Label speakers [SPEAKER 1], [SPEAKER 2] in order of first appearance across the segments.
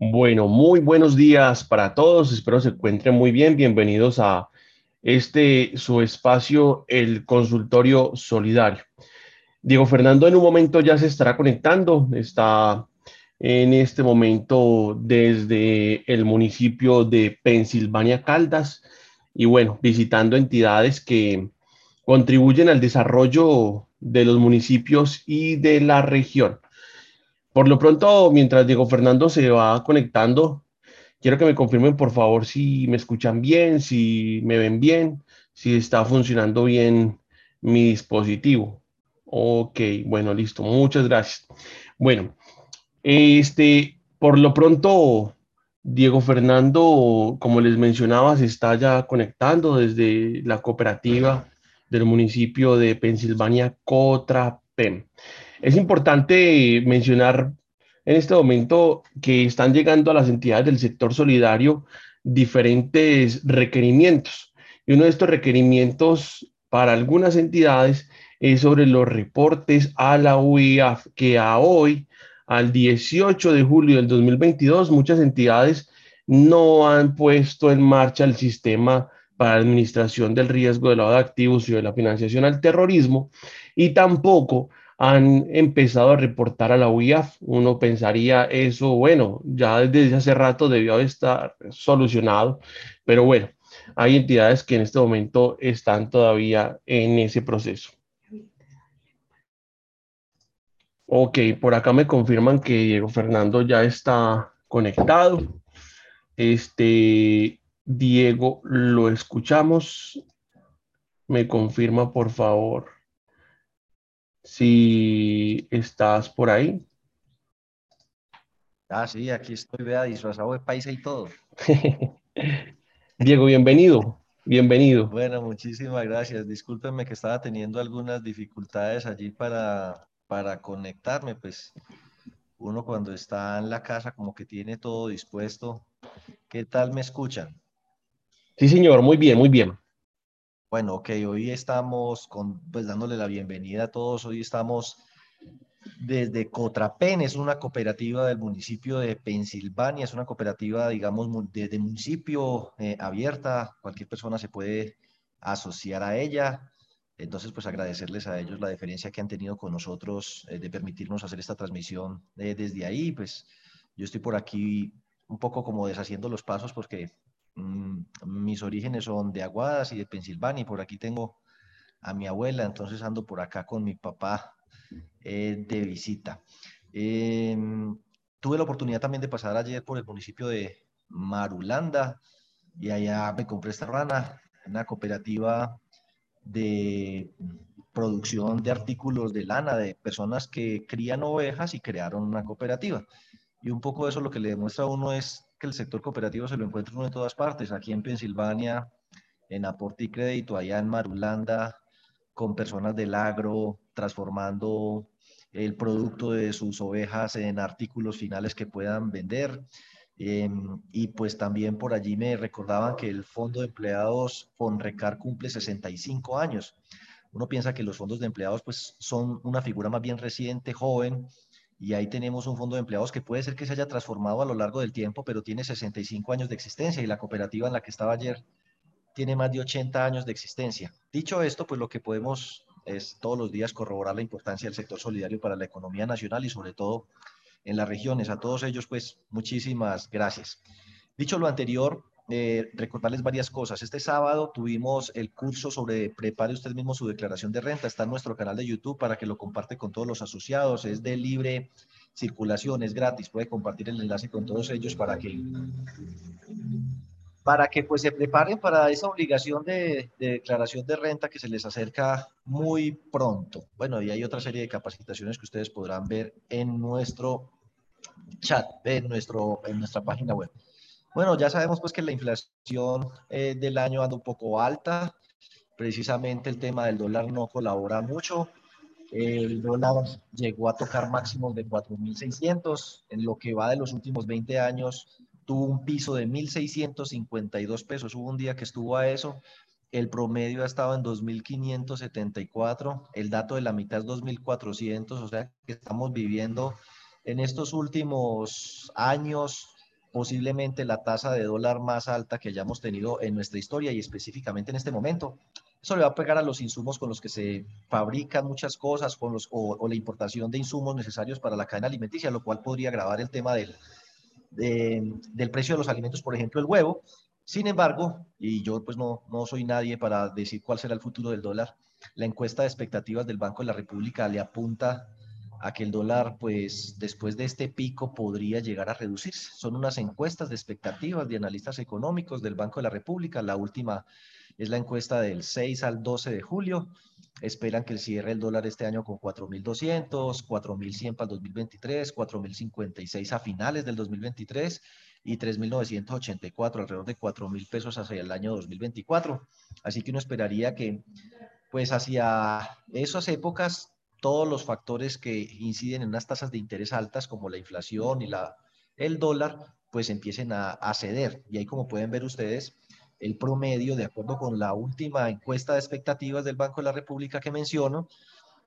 [SPEAKER 1] Bueno, muy buenos días para todos. Espero se encuentren muy bien. Bienvenidos a este su espacio, el consultorio solidario. Diego Fernando en un momento ya se estará conectando. Está en este momento desde el municipio de Pensilvania Caldas y bueno, visitando entidades que contribuyen al desarrollo de los municipios y de la región. Por lo pronto, mientras Diego Fernando se va conectando, quiero que me confirmen por favor si me escuchan bien, si me ven bien, si está funcionando bien mi dispositivo. Ok, bueno, listo. Muchas gracias. Bueno, este, por lo pronto, Diego Fernando, como les mencionaba, se está ya conectando desde la cooperativa del municipio de Pensilvania, Cotrapem. Es importante mencionar en este momento que están llegando a las entidades del sector solidario diferentes requerimientos. Y uno de estos requerimientos para algunas entidades es sobre los reportes a la UIAF, que a hoy, al 18 de julio del 2022, muchas entidades no han puesto en marcha el sistema para administración del riesgo de lavado de activos y de la financiación al terrorismo y tampoco han empezado a reportar a la UIAF. Uno pensaría eso, bueno, ya desde hace rato debió estar solucionado, pero bueno, hay entidades que en este momento están todavía en ese proceso. Ok, por acá me confirman que Diego Fernando ya está conectado. Este, Diego, lo escuchamos. Me confirma, por favor si estás por ahí.
[SPEAKER 2] Ah, sí, aquí estoy, vea, disfrazado de paisa y todo.
[SPEAKER 1] Diego, bienvenido, bienvenido.
[SPEAKER 2] Bueno, muchísimas gracias. Discúlpenme que estaba teniendo algunas dificultades allí para, para conectarme, pues uno cuando está en la casa como que tiene todo dispuesto. ¿Qué tal me escuchan?
[SPEAKER 1] Sí, señor, muy bien, muy bien.
[SPEAKER 2] Bueno, ok, hoy estamos con, pues dándole la bienvenida a todos. Hoy estamos desde Cotrapen, es una cooperativa del municipio de Pensilvania, es una cooperativa, digamos, de, municipio eh, abierta, cualquier persona se puede asociar a ella. Entonces, pues agradecerles a ellos la deferencia que han tenido con nosotros eh, de permitirnos hacer esta transmisión eh, desde ahí. Pues yo estoy por aquí un poco como deshaciendo los pasos porque mis orígenes son de Aguadas y de Pensilvania y por aquí tengo a mi abuela, entonces ando por acá con mi papá eh, de visita. Em, tuve la oportunidad también de pasar ayer por el municipio de Marulanda y allá me compré esta rana, una cooperativa de producción de artículos de lana de personas que crían ovejas y crearon una cooperativa. Y un poco eso lo que le demuestra a uno es que el sector cooperativo se lo encuentra uno en todas partes, aquí en Pensilvania, en Aporte y Crédito, allá en Marulanda, con personas del agro, transformando el producto de sus ovejas en artículos finales que puedan vender. Em, y pues también por allí me recordaban que el Fondo de Empleados FONRECAR cumple 65 años. Uno piensa que los fondos de empleados pues son una figura más bien reciente, joven, y ahí tenemos un fondo de empleados que puede ser que se haya transformado a lo largo del tiempo, pero tiene 65 años de existencia y la cooperativa en la que estaba ayer tiene más de 80 años de existencia. Dicho esto, pues lo que podemos es todos los días corroborar la importancia del sector solidario para la economía nacional y sobre todo en las regiones. A todos ellos, pues muchísimas gracias. Dicho lo anterior, eh, recordarles varias cosas. Este sábado tuvimos el curso sobre prepare usted mismo su declaración de renta. Está en nuestro canal de YouTube para que lo comparte con todos los asociados. Es de libre circulación, es gratis. Puede compartir el enlace con todos ellos para que para que pues se preparen para esa obligación de, de, declaración de renta que se les acerca muy pronto. Bueno, y hay otra serie de capacitaciones que ustedes podrán ver en nuestro chat, en, nuestro, en nuestra página web. Bueno, ya sabemos pues que la inflación eh, del año anda un poco alta. Precisamente el tema del dólar no colabora mucho. El dólar llegó a tocar máximos de 4.600. En lo que va de los últimos 20 años, tuvo un piso de 1.652 pesos. Hubo un día que estuvo a eso. El promedio ha estado en 2.574. El dato de la mitad es 2.400. O sea que estamos viviendo en estos últimos años posiblemente la tasa de dólar más alta que hayamos tenido en nuestra historia y específicamente en este momento. Eso le va a pegar a los insumos con los que se fabrican muchas cosas con los, o, la importación de insumos necesarios para la cadena alimenticia, lo cual podría agravar el tema del, del precio de los alimentos, por ejemplo, el huevo. Sin embargo, y yo pues no, no soy nadie para decir cuál será el futuro del dólar, la encuesta de expectativas del Banco de la República le apunta a que el dólar, pues después de este pico, podría llegar a reducirse. Son unas encuestas de expectativas de analistas económicos del Banco de la República. La última es la encuesta del 6 al 12 de julio. Esperan que el cierre del dólar este año con 4.200, 4.100 para el 2023, 4.056 a finales del 2023 y 3.984, alrededor de 4.000 pesos hacia el año 2024. Así que uno esperaría que, pues hacia esas épocas, todos los factores que inciden en unas tasas de interés altas, como la inflación y la, el dólar, pues empiecen a, ceder. Y ahí, como pueden ver ustedes, el promedio, de acuerdo con la última encuesta de expectativas del Banco de la República que menciono,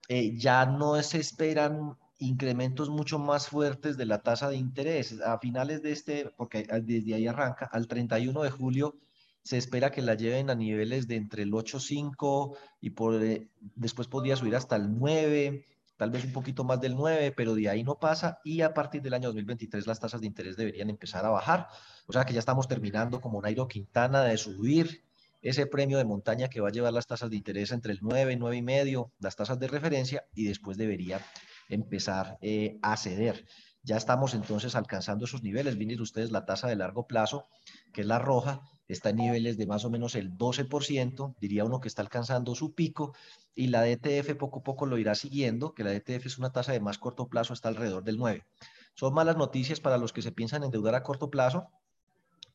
[SPEAKER 2] eh, ya no se esperan incrementos mucho más fuertes de la tasa de interés. A finales de este, porque desde ahí arranca, al 31 de julio se espera que la lleven a niveles de entre el 8.5 y por, eh, después podría subir hasta el 9, tal vez un poquito más del 9, pero de ahí no pasa y a partir del año 2023 las tasas de interés deberían empezar a bajar. O sea que ya estamos terminando como Nairo Quintana de subir ese premio de montaña que va a llevar las tasas de interés entre el 9, 9 y medio, las tasas de referencia y después debería empezar eh, a ceder. Ya estamos entonces alcanzando esos niveles. Miren ustedes la tasa de largo plazo, que es la roja, está en niveles de más o menos el 12%, diría uno que está alcanzando su pico, y la DTF poco a poco lo irá siguiendo, que la DTF es una tasa de más corto plazo, está alrededor del 9%. Son malas noticias para los que se piensan endeudar a corto plazo,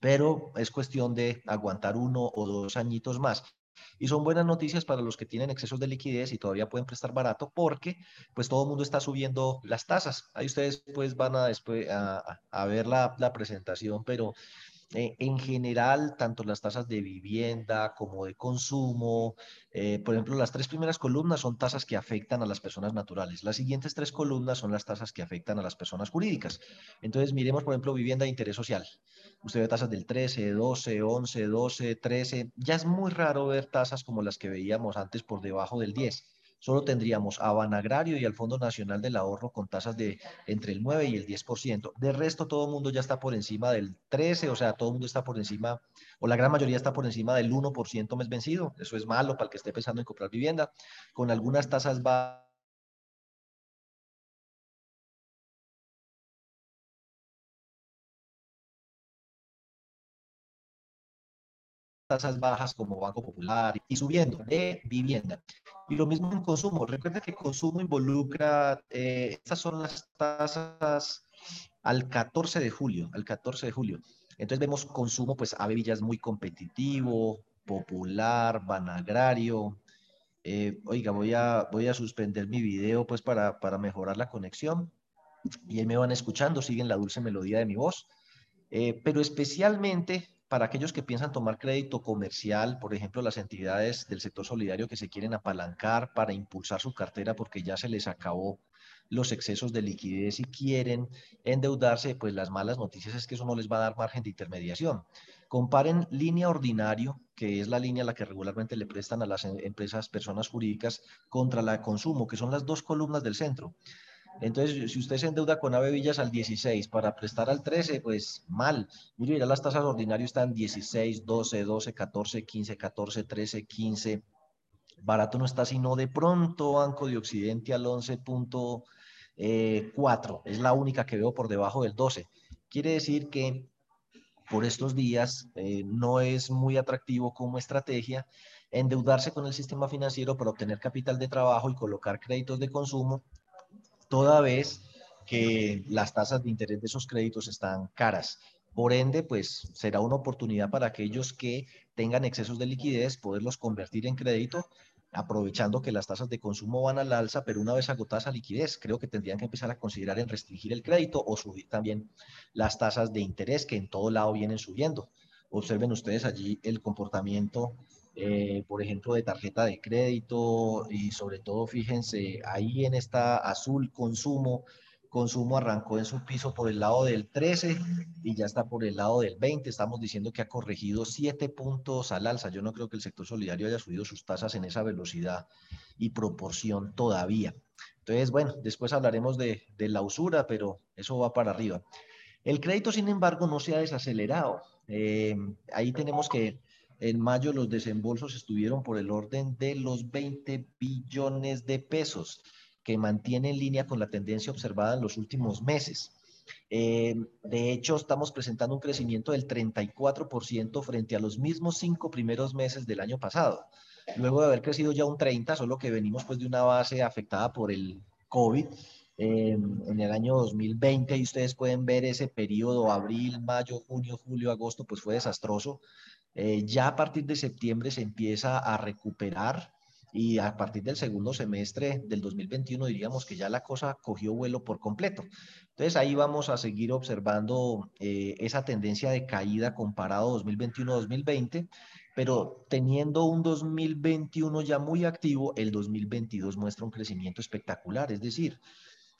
[SPEAKER 2] pero es cuestión de aguantar uno o dos añitos más. Y son buenas noticias para los que tienen excesos de liquidez y todavía pueden prestar barato porque pues todo el mundo está subiendo las tasas. Ahí ustedes pues van a, después, a, ver la, la presentación, pero eh, en general, tanto las tasas de vivienda como de consumo, eh, por ejemplo, las tres primeras columnas son tasas que afectan a las personas naturales. Las siguientes tres columnas son las tasas que afectan a las personas jurídicas. Entonces, miremos, por ejemplo, vivienda de interés social. Usted ve tasas del 13, 12, 11, 12, 13. Ya es muy raro ver tasas como las que veíamos antes por debajo del 10 solo tendríamos a Banagrario y al Fondo Nacional del Ahorro con tasas de entre el 9 y el 10%. De resto, todo el mundo ya está por encima del 13, o sea, todo el mundo está por encima, o la gran mayoría está por encima del 1% mes vencido. Eso es malo para el que esté pensando en comprar vivienda. Con algunas tasas bajas tasas bajas como Banco Popular y subiendo de vivienda. Y lo mismo en consumo. Recuerda que consumo involucra, eh, estas son las tasas al 14 de julio, al 14 de julio. Entonces vemos consumo, pues Ave Villa es muy competitivo, popular, vanagrario. Eh, oiga, voy a, voy a suspender mi video pues para, para mejorar la conexión. Y ahí me van escuchando, siguen la dulce melodía de mi voz. Eh, pero especialmente para aquellos que piensan tomar crédito comercial, por ejemplo, las entidades del sector solidario que se quieren apalancar para impulsar su cartera porque ya se les acabó los excesos de liquidez y quieren endeudarse, pues las malas noticias es que eso no les va a dar margen de intermediación. Comparen línea ordinario, que es la línea a la que regularmente le prestan a las em, empresas, personas jurídicas, contra la consumo, que son las dos columnas del centro. Entonces, si usted se endeuda con Ave Villas al 16 para prestar al 13, pues mal. Mire, las tasas ordinarias están 16, 12, 12, 14, 15, 14, 13, 15. Barato no está sino de pronto Banco de Occidente al 11.4. Eh, es la única que veo por debajo del 12. Quiere decir que por estos días eh, no es muy atractivo como estrategia endeudarse con el sistema financiero para obtener capital de trabajo y colocar créditos de consumo toda vez que las tasas de interés de esos créditos están caras. Por ende, pues será una oportunidad para aquellos que tengan excesos de liquidez poderlos convertir en crédito, aprovechando que las tasas de consumo van al alza, pero una vez agotada esa liquidez, creo que tendrían que empezar a considerar en restringir el crédito o subir también las tasas de interés que en todo lado vienen subiendo. Observen ustedes allí el comportamiento eh, por ejemplo, de tarjeta de crédito y sobre todo, fíjense, ahí en esta azul consumo Consumo arrancó en su piso por el lado del 13 y ya está por el lado del 20. Estamos diciendo que ha corregido 7 puntos al alza. Yo no creo que el sector solidario haya subido sus tasas en esa velocidad y proporción todavía. Entonces, bueno, después hablaremos de, la usura, pero eso va para arriba. El crédito, sin embargo, no se ha desacelerado. Eh, ahí tenemos que en mayo los desembolsos estuvieron por el orden de los 20 billones de pesos, que mantiene en línea con la tendencia observada en los últimos meses. Eh, de hecho, estamos presentando un crecimiento del 34% frente a los mismos cinco primeros meses del año pasado. Luego de haber crecido ya un 30, solo que venimos pues de una base afectada por el COVID eh, en el año 2020 y ustedes pueden ver ese periodo, abril, mayo, junio, julio, agosto, pues fue desastroso. Eh, ya a partir de septiembre se empieza a recuperar y a partir del segundo semestre del 2021 diríamos que ya la cosa cogió vuelo por completo. Entonces ahí vamos a seguir observando eh, esa tendencia de caída comparado 2021-2020, pero teniendo un 2021 ya muy activo, el 2022 muestra un crecimiento espectacular, es decir,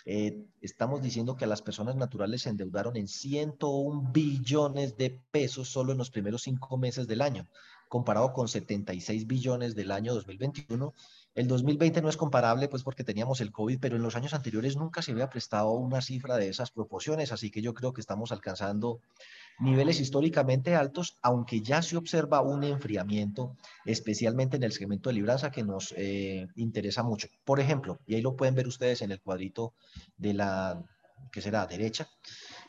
[SPEAKER 2] eh, estamos diciendo que a las personas naturales se endeudaron en 101 billones de pesos solo en los primeros cinco meses del año comparado con 76 billones del año 2021. El 2020 no es comparable, pues porque teníamos el COVID, pero en los años anteriores nunca se había prestado una cifra de esas proporciones, así que yo creo que estamos alcanzando niveles históricamente altos, aunque ya se observa un enfriamiento, especialmente en el segmento de libranza que nos eh, interesa mucho. Por ejemplo, y ahí lo pueden ver ustedes en el cuadrito de la que será derecha,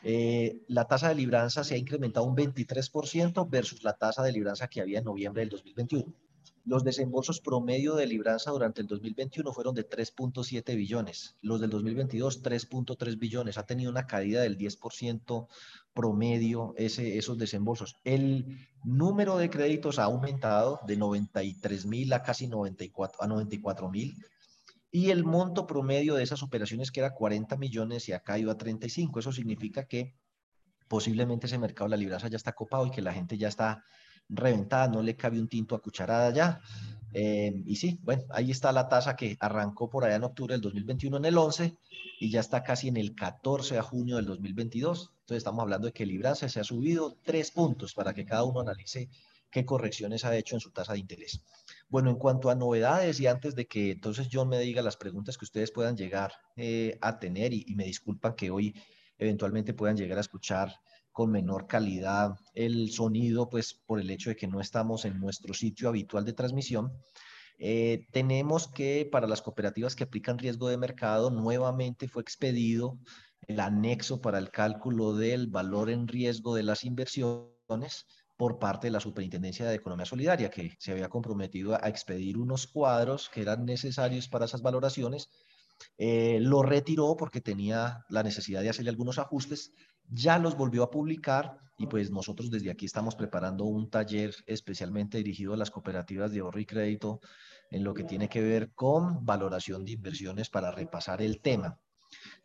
[SPEAKER 2] eh, la tasa de libranza se ha incrementado un 23% versus la tasa de libranza que había en noviembre del 2021. Los desembolsos promedio de libranza durante el 2021 fueron de 3.7 billones, los del 2022 3.3 billones. Ha tenido una caída del 10% promedio ese, esos desembolsos. El número de créditos ha aumentado de 93 mil a casi 94 a 94 mil y el monto promedio de esas operaciones que era 40 millones y acá iba a 35. Eso significa que posiblemente ese mercado de la libranza ya está copado y que la gente ya está reventada, no le cabe un tinto a cucharada ya. Eh, y sí, bueno, ahí está la tasa que arrancó por allá en octubre del 2021 en el 11 y ya está casi en el 14 de junio del 2022. Entonces estamos hablando de que libranza se ha subido tres puntos para que cada uno analice qué correcciones ha hecho en su tasa de interés. Bueno, en cuanto a novedades y antes de que entonces John me diga las preguntas que ustedes puedan llegar eh, a tener y, me disculpan que hoy eventualmente puedan llegar a escuchar con menor calidad el sonido, pues por el hecho de que no estamos en nuestro sitio habitual de transmisión. Eh, tenemos que para las cooperativas que aplican riesgo de mercado, nuevamente fue expedido el anexo para el cálculo del valor en riesgo de las inversiones por parte de la Superintendencia de Economía Solidaria, que se había comprometido a expedir unos cuadros que eran necesarios para esas valoraciones. Eh, lo retiró porque tenía la necesidad de hacerle algunos ajustes, ya los volvió a publicar y pues nosotros desde aquí estamos preparando un taller especialmente dirigido a las cooperativas de ahorro y crédito en lo que tiene que ver con valoración de inversiones para repasar el tema.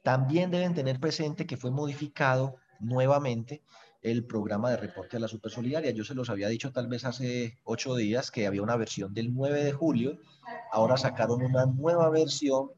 [SPEAKER 2] También deben tener presente que fue modificado nuevamente el programa de reporte a la Supersolidaria. Yo se los había dicho tal vez hace ocho días que había una versión del 9 de julio, ahora sacaron una nueva versión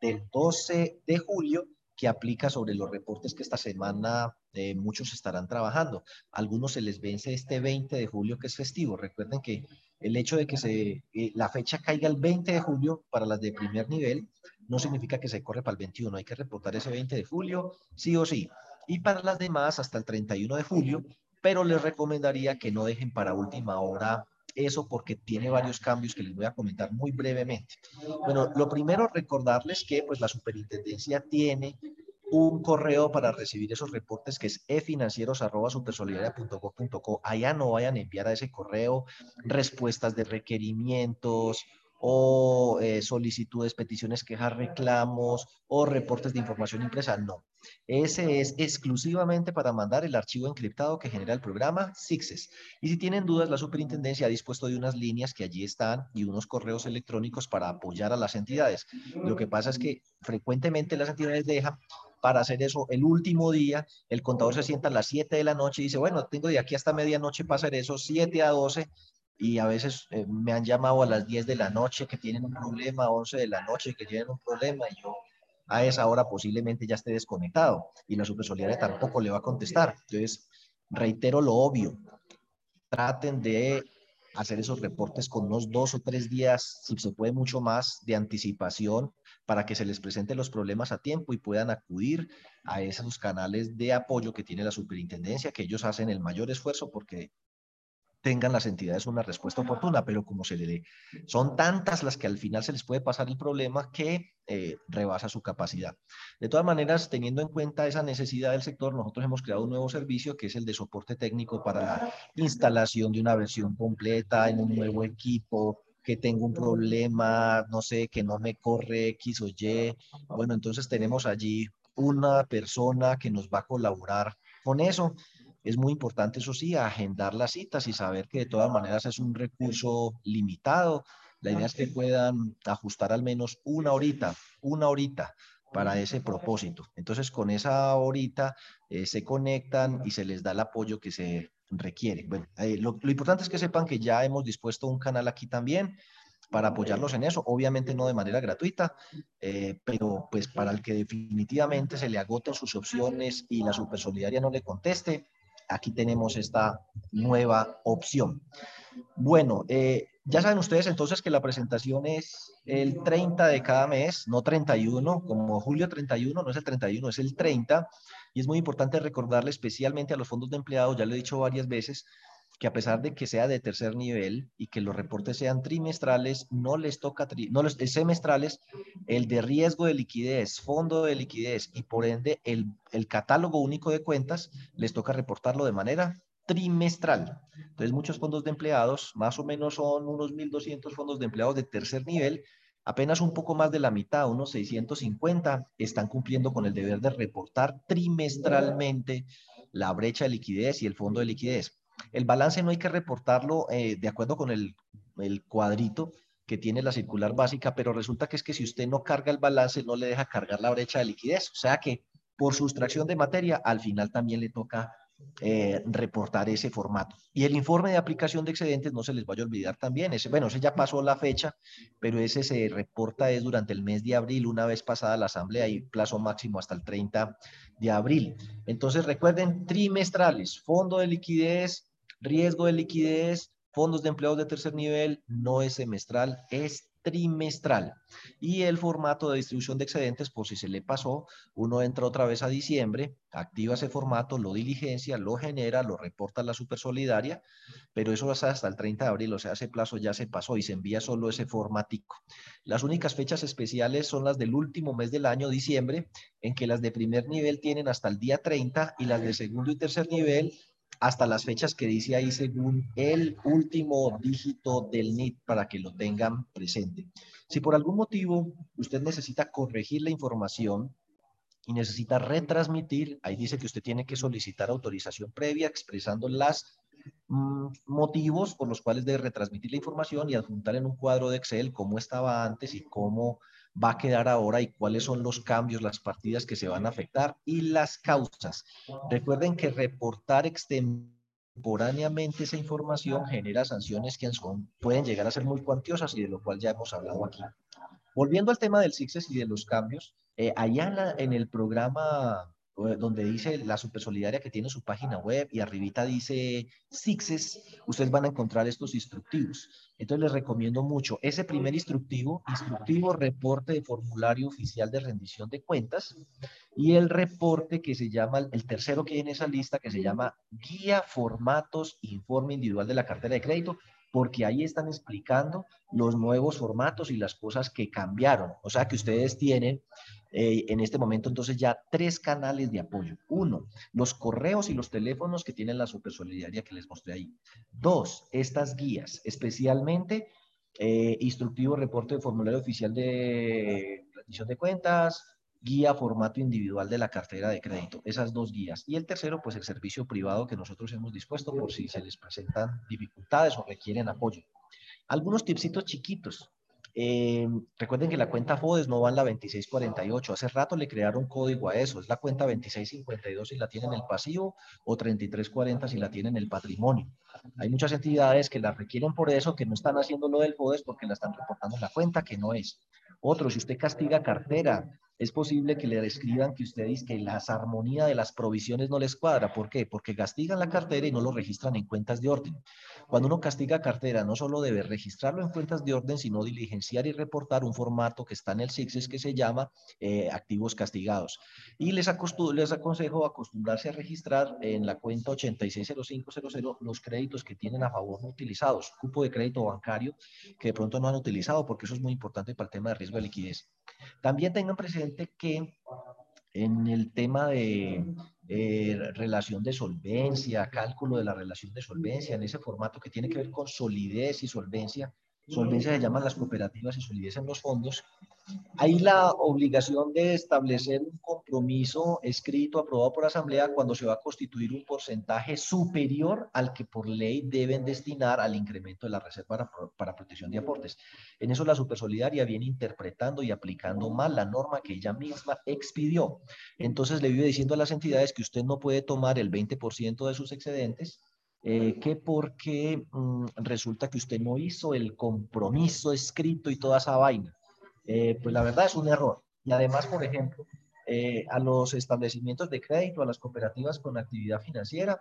[SPEAKER 2] del 12 de julio que aplica sobre los reportes que esta semana eh, muchos estarán trabajando. algunos se les vence este 20 de julio que es festivo. Recuerden que el hecho de que se, eh, la fecha caiga el 20 de julio para las de primer nivel no significa que se corre para el 21. Hay que reportar ese 20 de julio, sí o sí y para las demás hasta el 31 de julio, pero les recomendaría que no dejen para última hora eso porque tiene varios cambios que les voy a comentar muy brevemente. Bueno, lo primero recordarles que pues la superintendencia tiene un correo para recibir esos reportes que es efinancieros.supersolidaria.gov.co. Allá no vayan a enviar a ese correo respuestas de requerimientos o eh, solicitudes, peticiones, quejas, reclamos o reportes de información impresa. No. Ese es exclusivamente para mandar el archivo encriptado que genera el programa SIXES. Y si tienen dudas, la superintendencia ha dispuesto de unas líneas que allí están y unos correos electrónicos para apoyar a las entidades. Lo que pasa es que frecuentemente las entidades dejan para hacer eso el último día. El contador se sienta a las 7 de la noche y dice, bueno, tengo de aquí hasta medianoche para hacer eso, 7 a 12 y a veces eh, me han llamado a las 10 de la noche que tienen un problema, 11 de la noche que tienen un problema y yo a esa hora posiblemente ya esté desconectado y la supersolidaria tampoco le va a contestar. Entonces, reitero lo obvio, traten de hacer esos reportes con unos dos o tres días, si se puede mucho más, de anticipación para que se les presenten los problemas a tiempo y puedan acudir a esos canales de apoyo que tiene la superintendencia, que ellos hacen el mayor esfuerzo porque tengan las entidades una respuesta oportuna, pero como se le son tantas las que al final se les puede pasar el problema que eh, rebasa su capacidad. De todas maneras, teniendo en cuenta esa necesidad del sector, nosotros hemos creado un nuevo servicio que es el de soporte técnico para la instalación de una versión completa en un nuevo equipo, que tengo un problema, no sé, que no me corre X o Y. Bueno, entonces tenemos allí una persona que nos va a colaborar con eso es muy importante, eso sí, agendar las citas y saber que de todas maneras es un recurso limitado. La idea es que puedan ajustar al menos una horita, una horita para ese propósito. Entonces, con esa horita eh, se conectan y se les da el apoyo que se requiere. Bueno, eh, lo, importante es que sepan que ya hemos dispuesto un canal aquí también para apoyarlos en eso, obviamente no de manera gratuita, eh, pero pues para el que definitivamente se le agoten sus opciones y la super solidaria no le conteste, aquí tenemos esta nueva opción. Bueno, eh, ya saben ustedes entonces que la presentación es el 30 de cada mes, no 31, como julio 31, no es el 31, es el 30. Y es muy importante recordarle especialmente a los fondos de empleados, ya lo he dicho varias veces, que a pesar de que sea de tercer nivel y que los reportes sean trimestrales, no les toca, no les, semestrales, el de riesgo de liquidez, fondo de liquidez y por ende el, el catálogo único de cuentas, les toca reportarlo de manera trimestral. Entonces, muchos fondos de empleados, más o menos son unos 1.200 fondos de empleados de tercer nivel, apenas un poco más de la mitad, unos 650, están cumpliendo con el deber de reportar trimestralmente la brecha de liquidez y el fondo de liquidez. El balance no hay que reportarlo eh, de acuerdo con el, el cuadrito que tiene la circular básica, pero resulta que es que si usted no carga el balance, no le deja cargar la brecha de liquidez. O sea que por sustracción de materia, al final también le toca eh, reportar ese formato. Y el informe de aplicación de excedentes no se les vaya a olvidar también. Ese, bueno, ese ya pasó la fecha, pero ese se reporta es durante el mes de abril, una vez pasada la asamblea, y plazo máximo hasta el 30 de abril. Entonces recuerden, trimestrales, fondo de liquidez, riesgo de liquidez, fondos de empleados de tercer nivel, no es semestral, es trimestral. Y el formato de distribución de excedentes, por si se le pasó, uno entra otra vez a diciembre, activa ese formato, lo diligencia, lo genera, lo reporta a la supersolidaria, pero eso va hasta el 30 de abril, o sea, ese plazo ya se pasó y se envía solo ese formatico. Las únicas fechas especiales son las del último mes del año, diciembre, en que las de primer nivel tienen hasta el día 30 y las de segundo y tercer nivel hasta las fechas que dice ahí según el último dígito del NIT para que lo tengan presente. Si por algún motivo usted necesita corregir la información y necesita retransmitir, ahí dice que usted tiene que solicitar autorización previa expresando los mm, motivos por los cuales debe retransmitir la información y adjuntar en un cuadro de Excel cómo estaba antes y cómo va a quedar ahora y cuáles son los cambios, las partidas que se van a afectar y las causas. Recuerden que reportar extemporáneamente esa información genera sanciones que son, pueden llegar a ser muy cuantiosas y de lo cual ya hemos hablado aquí. Volviendo al tema del CICES y de los cambios, eh, allá en el programa donde dice la Supersolidaria que tiene su página web y arribita dice Sixes, ustedes van a encontrar estos instructivos. Entonces les recomiendo mucho ese primer instructivo, instructivo reporte de formulario oficial de rendición de cuentas y el reporte que se llama, el tercero que hay en esa lista que se llama Guía Formatos Informe Individual de la Cartera de Crédito porque ahí están explicando los nuevos formatos y las cosas que cambiaron. O sea que ustedes tienen eh, en este momento entonces ya tres canales de apoyo. Uno, los correos y los teléfonos que tienen la Supersolidaria que les mostré ahí. Dos, estas guías, especialmente eh, instructivo reporte de formulario oficial de rendición de cuentas, guía formato individual de la cartera de crédito, esas dos guías. Y el tercero, pues el servicio privado que nosotros hemos dispuesto por si se les presentan dificultades o requieren apoyo. Algunos tipsitos chiquitos. Eh, recuerden que la cuenta FODES no va en la 2648. Hace rato le crearon código a eso. Es la cuenta 2652 si la tienen en el pasivo o 3340 si la tienen en el patrimonio. Hay muchas entidades que la requieren por eso, que no están haciendo lo del FODES porque la están reportando en la cuenta, que no es. Otro, si usted castiga cartera es posible que le escriban que ustedes que la armonía de las provisiones no les cuadra. ¿Por qué? Porque castigan la cartera y no lo registran en cuentas de orden. Cuando uno castiga cartera, no solo debe registrarlo en cuentas de orden, sino diligenciar y reportar un formato que está en el SIXES que se llama eh, activos castigados. Y les, les aconsejo acostumbrarse a registrar en la cuenta 860500 los créditos que tienen a favor no utilizados, cupo de crédito bancario que de pronto no han utilizado, porque eso es muy importante para el tema de riesgo de liquidez. También tengan presente que en el tema de eh, relación de solvencia, cálculo de la relación de solvencia, en ese formato que tiene que ver con solidez y solvencia, solvencia se llaman las cooperativas y solidez en los fondos, hay la obligación de establecer un compromiso escrito aprobado por asamblea cuando se va a constituir un porcentaje superior al que por ley deben destinar al incremento de la reserva para, protección de aportes. En eso la Supersolidaria viene interpretando y aplicando mal la norma que ella misma expidió. Entonces le vive diciendo a las entidades que usted no puede tomar el 20% de sus excedentes eh, que porque mm, resulta que usted no hizo el compromiso escrito y toda esa vaina. Eh, pues la verdad es un error. Y además, por ejemplo, eh, a los establecimientos de crédito, a las cooperativas con actividad financiera,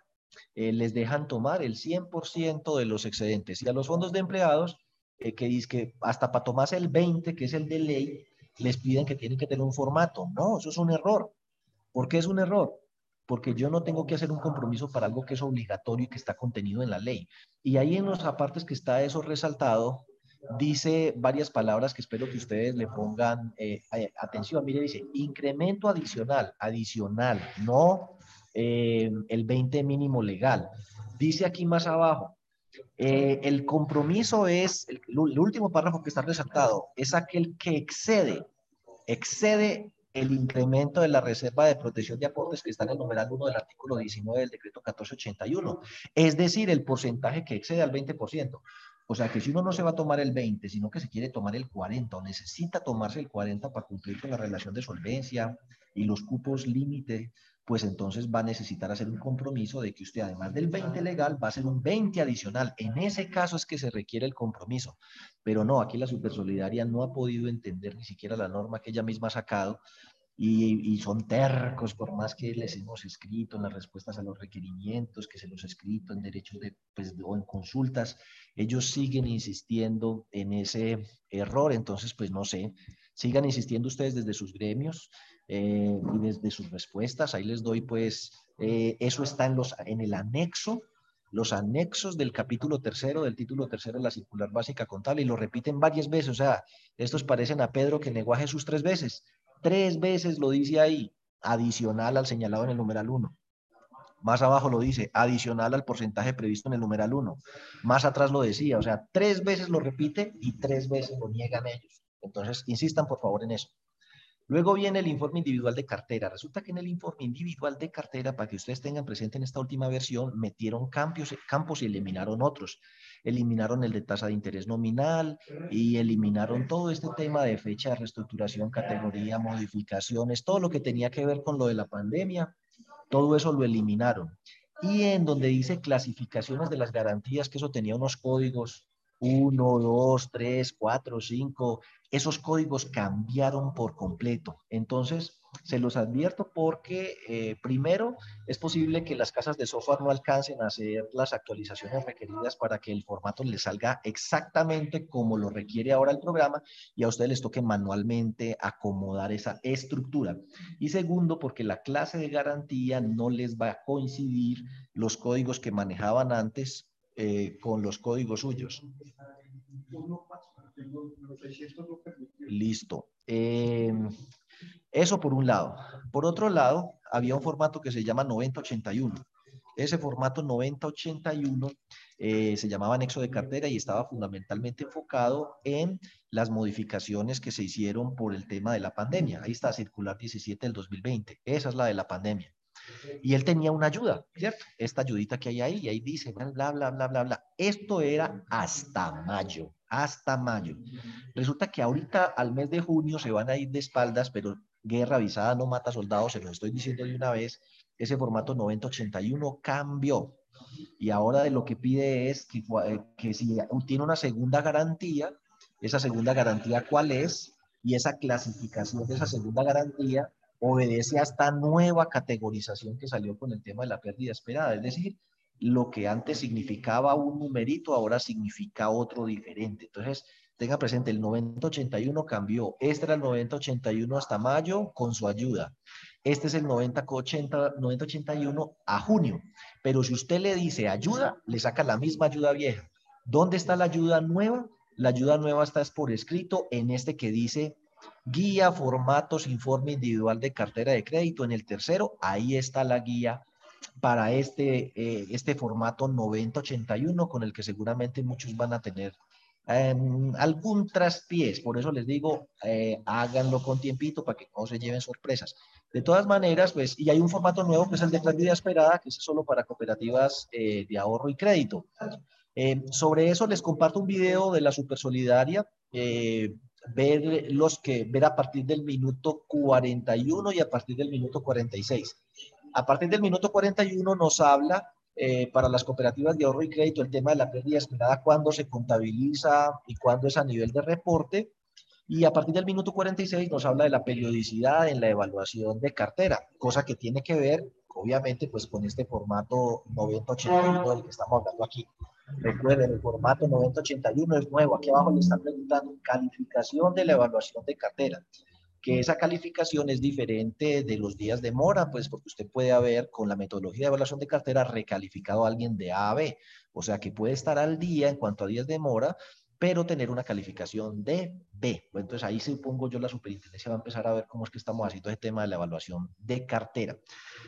[SPEAKER 2] les dejan tomar el 100% de los excedentes. Y a los fondos de empleados, que dice que hasta para tomarse el 20, que es el de ley, les piden que tienen que tener un formato. No, eso es un error. ¿Por qué es un error? Porque yo no tengo que hacer un compromiso para algo que es obligatorio y que está contenido en la ley. Y ahí en los apartes que está eso resaltado, dice varias palabras que espero que ustedes le pongan eh, eh, atención. Mire, dice incremento adicional, adicional, no eh, el 20 mínimo legal. Dice aquí más abajo, el compromiso es, el, el, último párrafo que está resaltado, es aquel que excede, excede el incremento de la reserva de protección de aportes que está en el numeral 1 del artículo 19 del decreto 1481, es decir, el porcentaje que excede al 20%. O sea que si uno no se va a tomar el 20, sino que se quiere tomar el 40 o necesita tomarse el 40 para cumplir con la relación de solvencia y los cupos límite, pues entonces va a necesitar hacer un compromiso de que usted, además del 20 legal, va a hacer un 20 adicional. En ese caso es que se requiere el compromiso. Pero no, aquí la Supersolidaria no ha podido entender ni siquiera la norma que ella misma ha sacado y, son tercos por más que les hemos escrito en las respuestas a los requerimientos, que se los he escrito en derechos de, pues, o en consultas, ellos siguen insistiendo en ese error, entonces pues no sé, sigan insistiendo ustedes desde sus gremios eh, y desde sus respuestas, ahí les doy pues, eh, eso está en, los, en el anexo los anexos del capítulo tercero, del título tercero de la circular básica contable, y lo repiten varias veces. O sea, estos parecen a Pedro que negó a Jesús tres veces. Tres veces lo dice ahí, adicional al señalado en el numeral 1. Más abajo lo dice, adicional al porcentaje previsto en el numeral 1. Más atrás lo decía, o sea, tres veces lo repite y tres veces lo niegan ellos. Entonces, insistan por favor en eso. Luego viene el informe individual de cartera. Resulta que en el informe individual de cartera, para que ustedes tengan presente en esta última versión, metieron campos, campos y eliminaron otros eliminaron el de tasa de interés nominal y eliminaron todo este tema de fecha de reestructuración, categoría, modificaciones, todo lo que tenía que ver con lo de la pandemia, todo eso lo eliminaron. Y en donde dice clasificaciones de las garantías, que eso tenía unos códigos 1, 2, 3, 4, 5, esos códigos cambiaron por completo. Entonces, se los advierto porque, eh, primero, es posible que las casas de software no alcancen a hacer las actualizaciones requeridas para que el formato les salga exactamente como lo requiere ahora el programa y a ustedes les toque manualmente acomodar esa estructura. Y segundo, porque la clase de garantía no les va a coincidir los códigos que manejaban antes eh, con los códigos suyos. Listo. Eh, eso por un lado. Por otro lado, había un formato que se llama 9081. Ese formato 9081 eh, se llamaba anexo de cartera y estaba fundamentalmente enfocado en las modificaciones que se hicieron por el tema de la pandemia. Ahí está, circular 17 del 2020. Esa es la de la pandemia. Y él tenía una ayuda, ¿cierto? Esta ayudita que hay ahí, y ahí dice, bla, bla, bla, bla, bla. Esto era hasta mayo, hasta mayo. Resulta que ahorita al mes de junio se van a ir de espaldas, pero guerra avisada no mata soldados, se lo estoy diciendo de una vez, ese formato 9081 cambió. Y ahora de lo que pide es que, eh, que si tiene una segunda garantía, esa segunda garantía, ¿cuál es? y esa clasificación de esa segunda garantía obedece a esta nueva categorización que salió con el tema de la pérdida esperada. Es decir, lo que antes significaba un numerito ahora significa otro diferente. Entonces, tenga presente, el 9081 cambió. Este era el 9081 hasta mayo con su ayuda. Este es el 9081 a junio. Pero si usted le dice ayuda, le saca la misma ayuda vieja. ¿Dónde está la ayuda nueva? La ayuda nueva está por escrito en este que dice guía, formatos, informe individual de cartera de crédito. En el tercero, ahí está la guía para este, eh, este formato 9081 con el que seguramente muchos van a tener em, algún traspiés. Por eso les digo, eh, háganlo con tiempito para que no se lleven sorpresas. De todas maneras, pues, y hay un formato nuevo que es el de vida esperada, que es solo para cooperativas eh, de ahorro y crédito. sobre eso les comparto un video de la Super Solidaria ver los que ver a partir del minuto 41 y a partir del minuto 46. A partir del minuto 41 nos habla eh, para las cooperativas de ahorro y crédito el tema de la pérdida esperada, cuándo se contabiliza y cuándo es a nivel de reporte. Y a partir del minuto 46 nos habla de la periodicidad en la evaluación de cartera, cosa que tiene que ver, obviamente, pues con este formato 9081 del que estamos hablando aquí. Recuerden, el formato 9081 es nuevo. Aquí abajo le están preguntando calificación de la evaluación de cartera. Que esa calificación es diferente de los días de mora, pues porque usted puede haber con la metodología de evaluación de cartera recalificado a alguien de A a B. O sea que puede estar al día en cuanto a días de mora, pero tener una calificación de B. Entonces ahí supongo yo la superintendencia va a empezar a ver cómo es que estamos haciendo ese tema de la evaluación de cartera.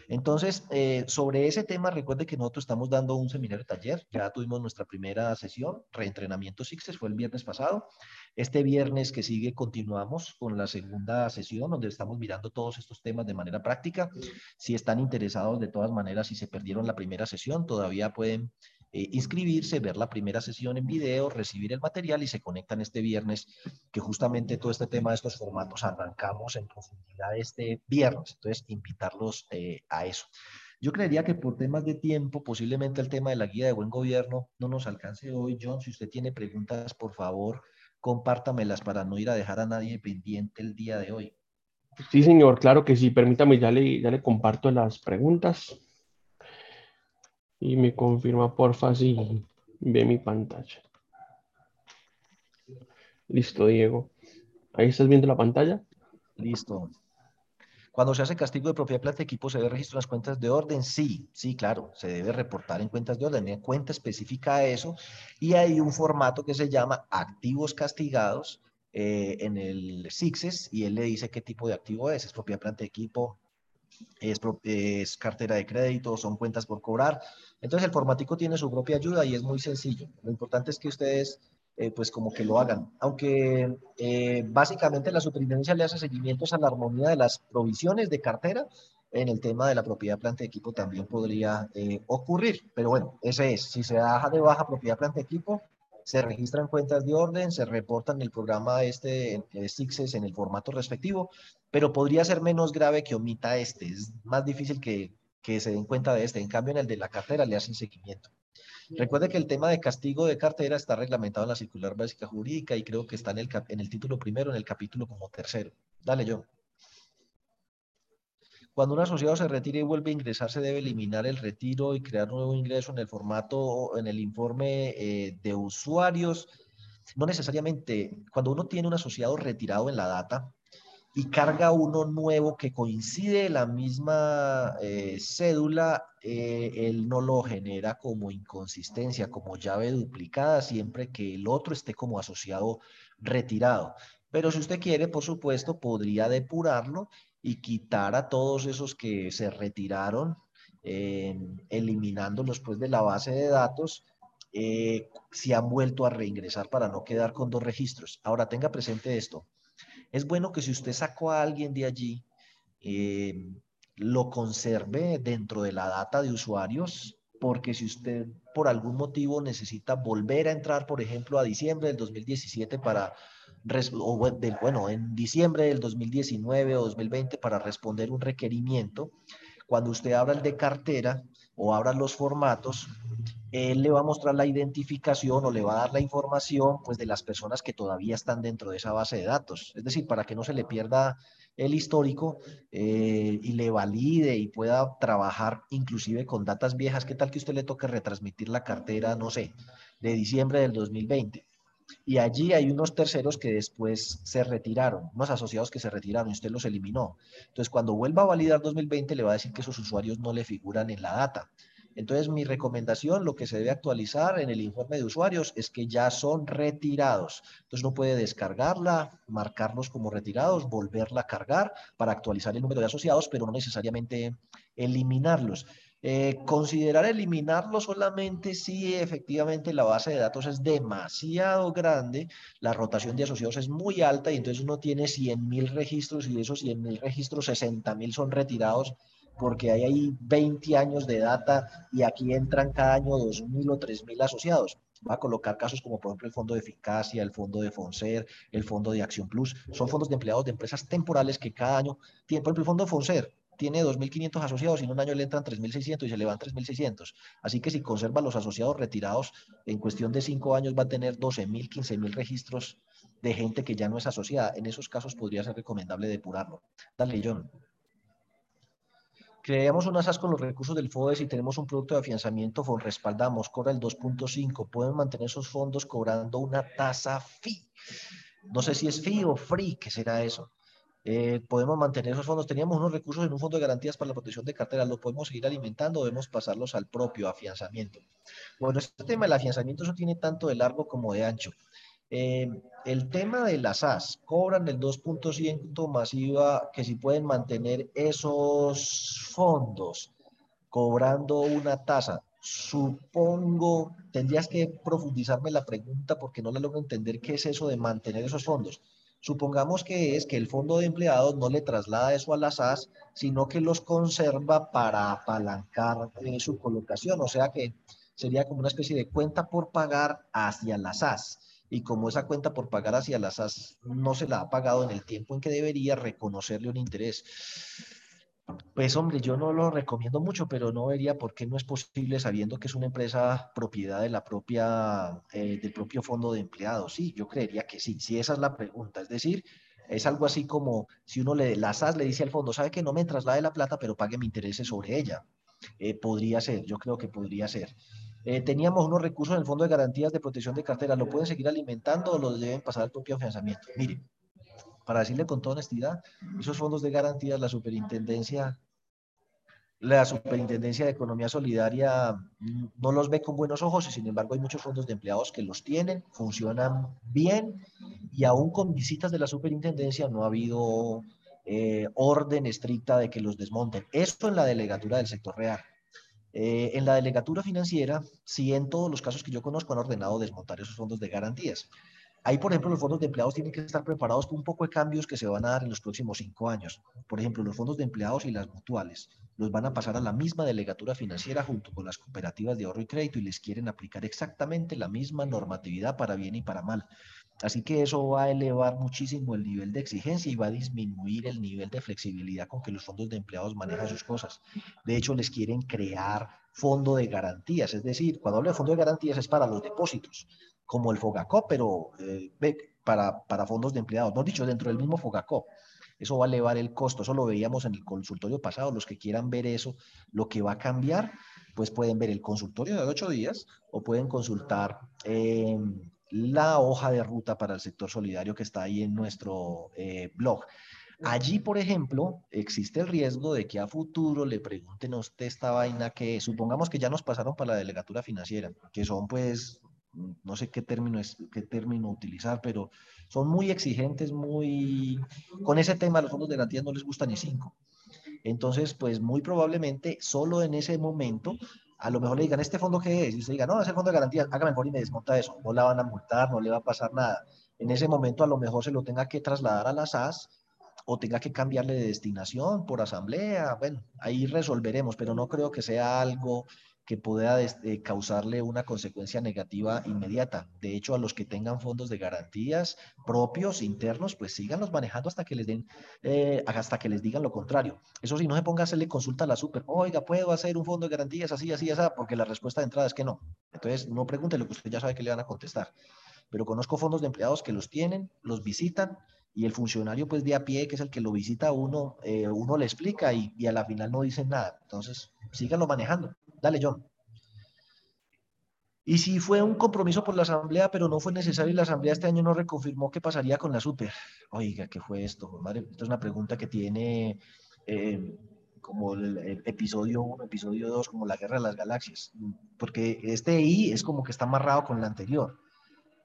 [SPEAKER 2] Entonces, eh, sobre ese tema, recuerde que nosotros estamos dando un seminario taller, ya tuvimos nuestra primera sesión, reentrenamiento SIXES, fue el viernes pasado. Este viernes que sigue continuamos con la segunda sesión, donde estamos mirando todos estos temas de manera práctica. Si están interesados de todas maneras, si se perdieron la primera sesión, todavía pueden eh, inscribirse, ver la primera sesión en video, recibir el material y se conectan este viernes, que justamente todo este tema de estos formatos arrancamos en profundidad este viernes. Entonces, invitarlos eh, a eso. Yo creería que por temas de tiempo, posiblemente el tema de la guía de buen gobierno no nos alcance hoy. John, si usted tiene preguntas, por favor, compártamelas para no ir a dejar a nadie pendiente el día de hoy.
[SPEAKER 1] Sí, señor, claro que sí. Permítame, ya le, ya le comparto las preguntas y me confirma porfa si ve mi pantalla. Listo, Diego. ¿Ahí estás viendo la pantalla?
[SPEAKER 2] Listo. Cuando se hace castigo de propiedad plata de equipo, ¿se debe registrar las cuentas de orden? Sí, sí, claro, se debe reportar en cuentas de orden, en cuenta específica a eso, y hay un formato que se llama activos castigados eh, en el SIXES, y él le dice qué tipo de activo es, es propiedad planta de equipo, es, cartera de crédito, son cuentas por cobrar. Entonces el formatico tiene su propia ayuda y es muy sencillo. Lo importante es que ustedes eh, pues como que lo hagan. Aunque eh, básicamente la superintendencia le hace seguimientos a la armonía de las provisiones de cartera, en el tema de la propiedad planta de equipo también podría eh, ocurrir. Pero bueno, ese es. Si se baja de baja propiedad planta de equipo, se registran cuentas de orden, se reportan el programa este de SIXES en el formato respectivo, pero podría ser menos grave que omita este. Es más difícil que, que se den cuenta de este. En cambio, en el de la cartera le hacen seguimiento. Recuerde que el tema de castigo de cartera está reglamentado en la circular básica jurídica y creo que está en el, en el título primero, en el capítulo como tercero. Dale, yo. Cuando un asociado se retira y vuelve a ingresar, se debe eliminar el retiro y crear nuevo ingreso en el formato, en el informe eh, de usuarios. No necesariamente, cuando uno tiene un asociado retirado en la data y carga uno nuevo que coincide la misma eh, cédula, eh, él no lo genera como inconsistencia, como llave duplicada, siempre que el otro esté como asociado retirado. Pero si usted quiere, por supuesto, podría depurarlo y quitar a todos esos que se retiraron, eh, eliminándolos pues de la base de datos, eh, si han vuelto a reingresar para no quedar con dos registros. Ahora tenga presente esto. Es bueno que si usted sacó a alguien de allí, eh, lo conserve dentro de la data de usuarios, porque si usted por algún motivo necesita volver a entrar, por ejemplo, a diciembre del 2017 para o bueno, en diciembre del 2019 o 2020 para responder un requerimiento. Cuando usted abra el de cartera o abra los formatos, él le va a mostrar la identificación o le va a dar la información pues de las personas que todavía están dentro de esa base de datos. Es decir, para que no se le pierda el histórico eh, y le valide y pueda trabajar inclusive con datas viejas. ¿Qué tal que usted le toque retransmitir la cartera, no sé, de diciembre del 2020? Y allí hay unos terceros que después se retiraron, unos asociados que se retiraron y usted los eliminó. Entonces, cuando vuelva a validar 2020, le va a decir que esos usuarios no le figuran en la data. Entonces, mi recomendación, lo que se debe actualizar en el informe de usuarios es que ya son retirados. Entonces, no puede descargarla, marcarlos como retirados, volverla a cargar para actualizar el número de asociados, pero no necesariamente eliminarlos. Eh, considerar eliminarlo solamente si efectivamente la base de datos es demasiado grande, la rotación de asociados es muy alta y entonces uno tiene 100.000 registros y de esos 100.000 registros 60.000 son retirados porque hay ahí 20 años de data y aquí entran cada año 2.000 o 3.000 asociados. Va a colocar casos como por ejemplo el Fondo de Eficacia, el Fondo de Fonser, el Fondo de Acción Plus. Son fondos de empleados de empresas temporales que cada año tienen, por ejemplo, el Fondo de Fonser tiene 2.500 asociados y en un año le entran 3.600 y se le van 3.600. Así que si conserva los asociados retirados, en cuestión de cinco años va a tener 12.000, 15.000 registros de gente que ya no es asociada. En esos casos podría ser recomendable depurarlo. Dale, John creamos una SAS con los recursos del FODES y tenemos un producto de afianzamiento, respaldamos, cobra el 2.5, pueden mantener esos fondos cobrando una tasa fee. No sé si es fee o free, ¿qué será eso? Eh, podemos mantener esos fondos. Teníamos unos recursos en un fondo de garantías para la protección de cartera, ¿los podemos seguir alimentando o debemos pasarlos al propio afianzamiento? Bueno, este tema del afianzamiento eso tiene tanto de largo como de ancho. Eh, el tema de las SAS, cobran el 2% masiva que si pueden mantener esos fondos cobrando una tasa. Supongo, tendrías que profundizarme la pregunta porque no la logro entender qué es eso de mantener esos fondos. Supongamos que es que el fondo de empleados no le traslada eso a las SAS, sino que los conserva para apalancar eh, su colocación. O sea que sería como una especie de cuenta por pagar hacia las SAS y como esa cuenta por pagar hacia las SAS no se la ha pagado en el tiempo en que debería reconocerle un interés. Pues hombre, yo no lo recomiendo mucho, pero no vería por qué no es posible sabiendo que es una empresa propiedad de la propia, eh, del propio fondo de empleados. Sí, yo creería que sí, si esa es la pregunta. Es decir, es algo así como si uno le, la SAS le dice al fondo, sabe que no me traslade la plata, pero pague mi interés sobre ella. Eh, podría ser, yo creo que podría ser. Eh, teníamos unos recursos en el Fondo de Garantías de Protección de Cartera. ¿Lo pueden seguir alimentando o los deben pasar al propio afianzamiento? Mire, para decirle con toda honestidad, esos fondos de garantías, la superintendencia, la superintendencia de Economía Solidaria no los ve con buenos ojos y sin embargo hay muchos fondos de empleados que los tienen, funcionan bien y aún con visitas de la superintendencia no ha habido eh, orden estricta de que los desmonten. Esto en la delegatura del sector real. Eh, en la delegatura financiera, sí en todos los casos que yo conozco han ordenado desmontar esos fondos de garantías. Ahí, por ejemplo, los fondos de empleados tienen que estar preparados por un poco de cambios que se van a dar en los próximos cinco años. Por ejemplo, los fondos de empleados y las mutuales los van a pasar a la misma delegatura financiera junto con las cooperativas de ahorro y crédito y les quieren aplicar exactamente la misma normatividad para bien y para mal. Así que eso va a elevar muchísimo el nivel de exigencia y va a disminuir el nivel de flexibilidad con que los fondos de empleados manejan sus cosas. De hecho, les quieren crear fondo de garantías, es decir, cuando hablo de fondo de garantías es para los depósitos, como el Fogacop, pero eh, para, para fondos de empleados, no dicho, dentro del mismo Fogacop. Eso va a elevar el costo, eso lo veíamos en el consultorio pasado, los que quieran ver eso, lo que va a cambiar, pues pueden ver el consultorio de ocho días o pueden consultar eh, la hoja de ruta para el sector solidario que está ahí en nuestro eh, blog. Allí, por ejemplo, existe el riesgo de que a futuro le pregunten a usted esta vaina que supongamos que ya nos pasaron para la delegatura financiera, que son pues, no sé qué término es, qué término utilizar, pero son muy exigentes, muy, con ese tema los fondos de garantía no les gusta ni cinco. Entonces, pues muy probablemente solo en ese momento a lo mejor le digan, ¿este fondo qué es? Y usted diga, no, es el fondo de garantía, hágame mejor y me desmonta eso. No la van a multar, no le va a pasar nada. En ese momento a lo mejor se lo tenga que trasladar a la SAS o tenga que cambiarle de destinación por asamblea. Bueno, ahí resolveremos, pero no creo que sea algo que pueda este, causarle una consecuencia negativa inmediata. De hecho, a los que tengan fondos de garantías propios, internos, pues síganlos manejando hasta que les den, eh, hasta que les digan lo contrario. Eso sí, no se ponga a hacerle consulta a la super, oiga, ¿puedo hacer un fondo de garantías así, así, así? Porque la respuesta de entrada es que no. Entonces, no pregunte lo que usted ya sabe que le van a contestar. Pero conozco fondos de empleados que los tienen, los visitan y el funcionario pues de a pie, que es el que lo visita uno, eh, uno le explica y, y a la final no dicen nada. Entonces, síganlo manejando. Dale, John. Y si fue un compromiso por la Asamblea, pero no fue necesario y la Asamblea este año no reconfirmó qué pasaría con la Super. Oiga, ¿qué fue esto? Madre, esto es una pregunta que tiene eh, como el, episodio 1, episodio 2, como la Guerra de las Galaxias. Porque este I es como que está amarrado con el anterior.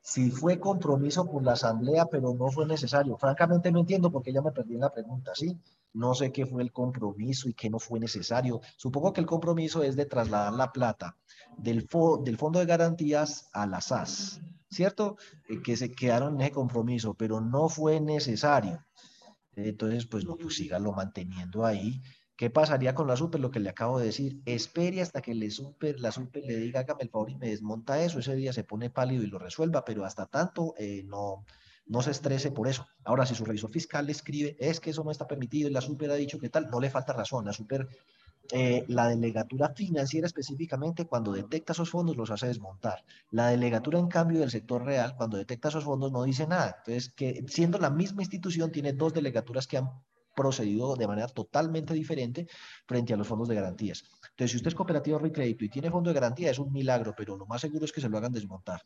[SPEAKER 2] Si fue compromiso por la Asamblea, pero no fue necesario. Francamente no entiendo porque ya me perdí en la pregunta, ¿sí? No sé qué fue el compromiso y qué no fue necesario. Supongo que el compromiso es de trasladar la plata del, del Fondo de Garantías a la SAS, ¿cierto? Eh, que se quedaron en ese compromiso, pero no fue necesario. Entonces, pues no, pues sígalo manteniendo ahí. ¿Qué pasaría con la super? Lo que le acabo de decir. Espere hasta que le super, la super le diga, hágame el favor y me desmonta eso. Ese día se pone pálido y lo resuelva, pero hasta tanto eh, no, no se estrese por eso. Ahora, si su revisor fiscal le escribe, es que eso no está permitido y la super ha dicho que tal, no le falta razón. La super, eh, la delegatura financiera específicamente, cuando detecta esos fondos, los hace desmontar. La delegatura, en cambio, del sector real, cuando detecta esos fondos, no dice nada. Entonces, que siendo la misma institución, tiene dos delegaturas que han procedido de manera totalmente diferente frente a los fondos de garantías. Entonces, si usted es cooperativa de crédito y tiene fondo de garantía, es un milagro, pero lo más seguro es que se lo hagan desmontar.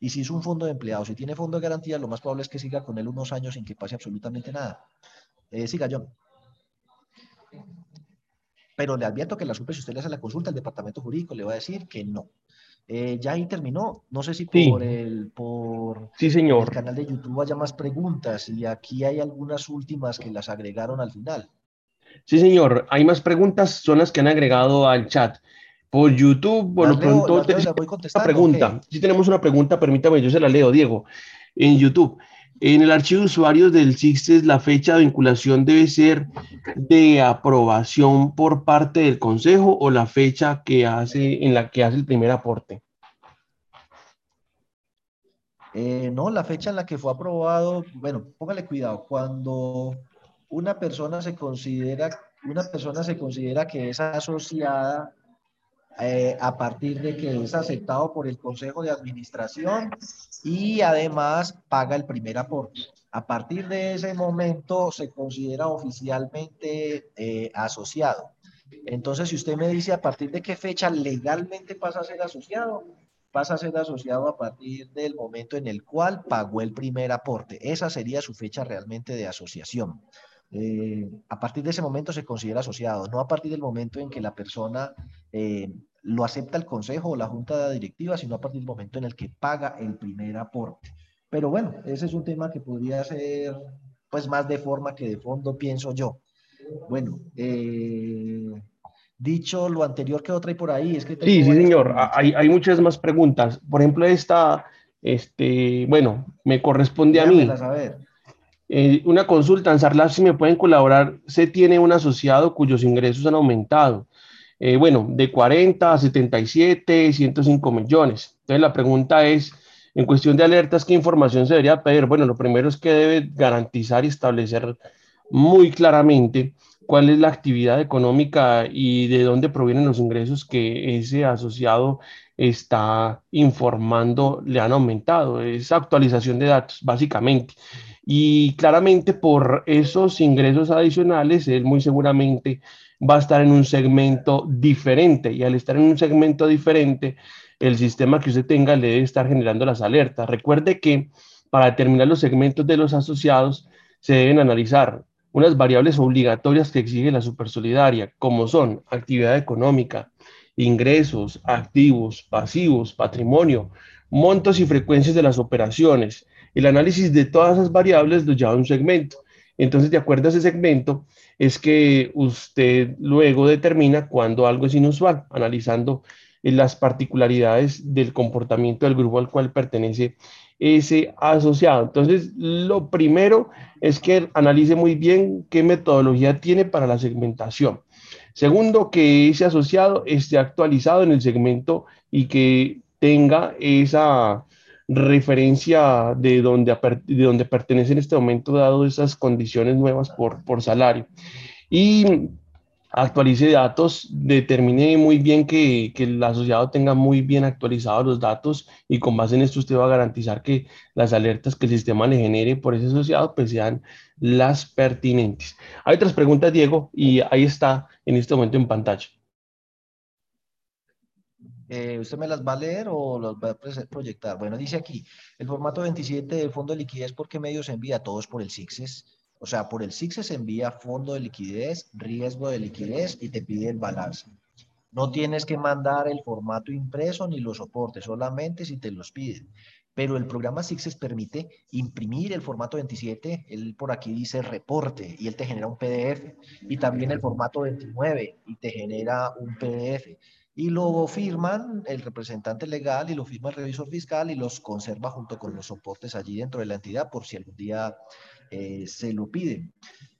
[SPEAKER 2] Y si es un fondo de empleados y tiene fondo de garantía, lo más probable es que siga con él unos años sin que pase absolutamente nada. Eh, siga, John. Pero le advierto que la SUPE, si usted le hace la consulta al departamento jurídico, le va a decir que no. Eh, ya ahí terminó. No sé si por, el, por
[SPEAKER 1] sí, señor.
[SPEAKER 2] el canal de YouTube haya más preguntas y aquí hay algunas últimas que las agregaron al final.
[SPEAKER 1] Sí, señor. Hay más preguntas, son las que han agregado al chat. Por YouTube, bueno, pronto una pregunta. Si tenemos una pregunta, permítame, yo se la leo, Diego. En YouTube, en el archivo de usuarios del CISTES, la fecha de vinculación debe ser de aprobación por parte del Consejo o la fecha que hace, en la que hace el primer aporte.
[SPEAKER 2] Eh, no, la fecha en la que fue aprobado, bueno, póngale cuidado, cuando una persona se considera, una persona se considera que es asociada eh, a partir de que es aceptado por el Consejo de Administración y además paga el primer aporte. A partir de ese momento se considera oficialmente eh, asociado. Entonces, si usted me dice a partir de qué fecha legalmente pasa a ser asociado, pasa a ser asociado a partir del momento en el cual pagó el primer aporte. Esa sería su fecha realmente de asociación. Eh, a partir de ese momento se considera asociado, no a partir del momento en que la persona eh, lo acepta el consejo o la junta directiva, sino a partir del momento en el que paga el primer aporte. Pero bueno, ese es un tema que podría ser pues más de forma que de fondo, pienso yo. Bueno, eh, dicho lo anterior que otra y por ahí, es que...
[SPEAKER 1] Sí, sí, señor, hay, hay, muchas más preguntas. Por ejemplo, esta, este, bueno, me corresponde a mí.
[SPEAKER 2] A ver.
[SPEAKER 1] Eh, una consulta, en Sarlaf, si me pueden colaborar, se tiene un asociado cuyos ingresos han aumentado. Eh, bueno, de 40 a 77, 105 millones. Entonces la pregunta es, en cuestión de alertas, ¿qué información se debería pedir? Bueno, lo primero es que debe garantizar y establecer muy claramente cuál es la actividad económica y de dónde provienen los ingresos que ese asociado está informando le han aumentado. Es actualización de datos, básicamente. Y claramente por esos ingresos adicionales, él muy seguramente va a estar en un segmento diferente. Y al estar en un segmento diferente, el sistema que usted tenga le debe estar generando las alertas. Recuerde que para determinar los segmentos de los asociados se deben analizar unas variables obligatorias que exige la supersolidaria, como son actividad económica, ingresos, activos, pasivos, patrimonio, montos y frecuencias de las operaciones, el análisis de todas esas variables lo lleva a un segmento. Entonces, de acuerdo a ese segmento, es que usted luego determina cuando algo es inusual, analizando las particularidades del comportamiento del grupo al cual pertenece ese asociado. Entonces, lo primero es que analice muy bien qué metodología tiene para la segmentación. Segundo, que ese asociado esté actualizado en el segmento y que tenga esa referencia de donde, de donde pertenece en este momento, dado esas condiciones nuevas por, por salario. Y actualice datos, determine muy bien que, que, el asociado tenga muy bien actualizados los datos y con base en esto usted va a garantizar que las alertas que el sistema le genere por ese asociado pues sean las pertinentes. Hay otras preguntas, Diego, y ahí está en este momento en pantalla.
[SPEAKER 2] Eh, ¿Usted me las va a leer o las va a proyectar? Bueno, dice aquí, el formato 27 del fondo de liquidez, ¿por qué medio se envía? Todos por el SIXES. O sea, por el SIXES envía fondo de liquidez, riesgo de liquidez y te pide el balance. No tienes que mandar el formato impreso ni los soportes, solamente si te los piden. Pero el programa SIXES permite imprimir el formato 27, él por aquí dice reporte y él te genera un PDF. Y también el formato 29 y te genera un PDF y lo firman el representante legal y lo firma el revisor fiscal y los conserva junto con los soportes allí dentro de la entidad por si algún día eh, se lo piden.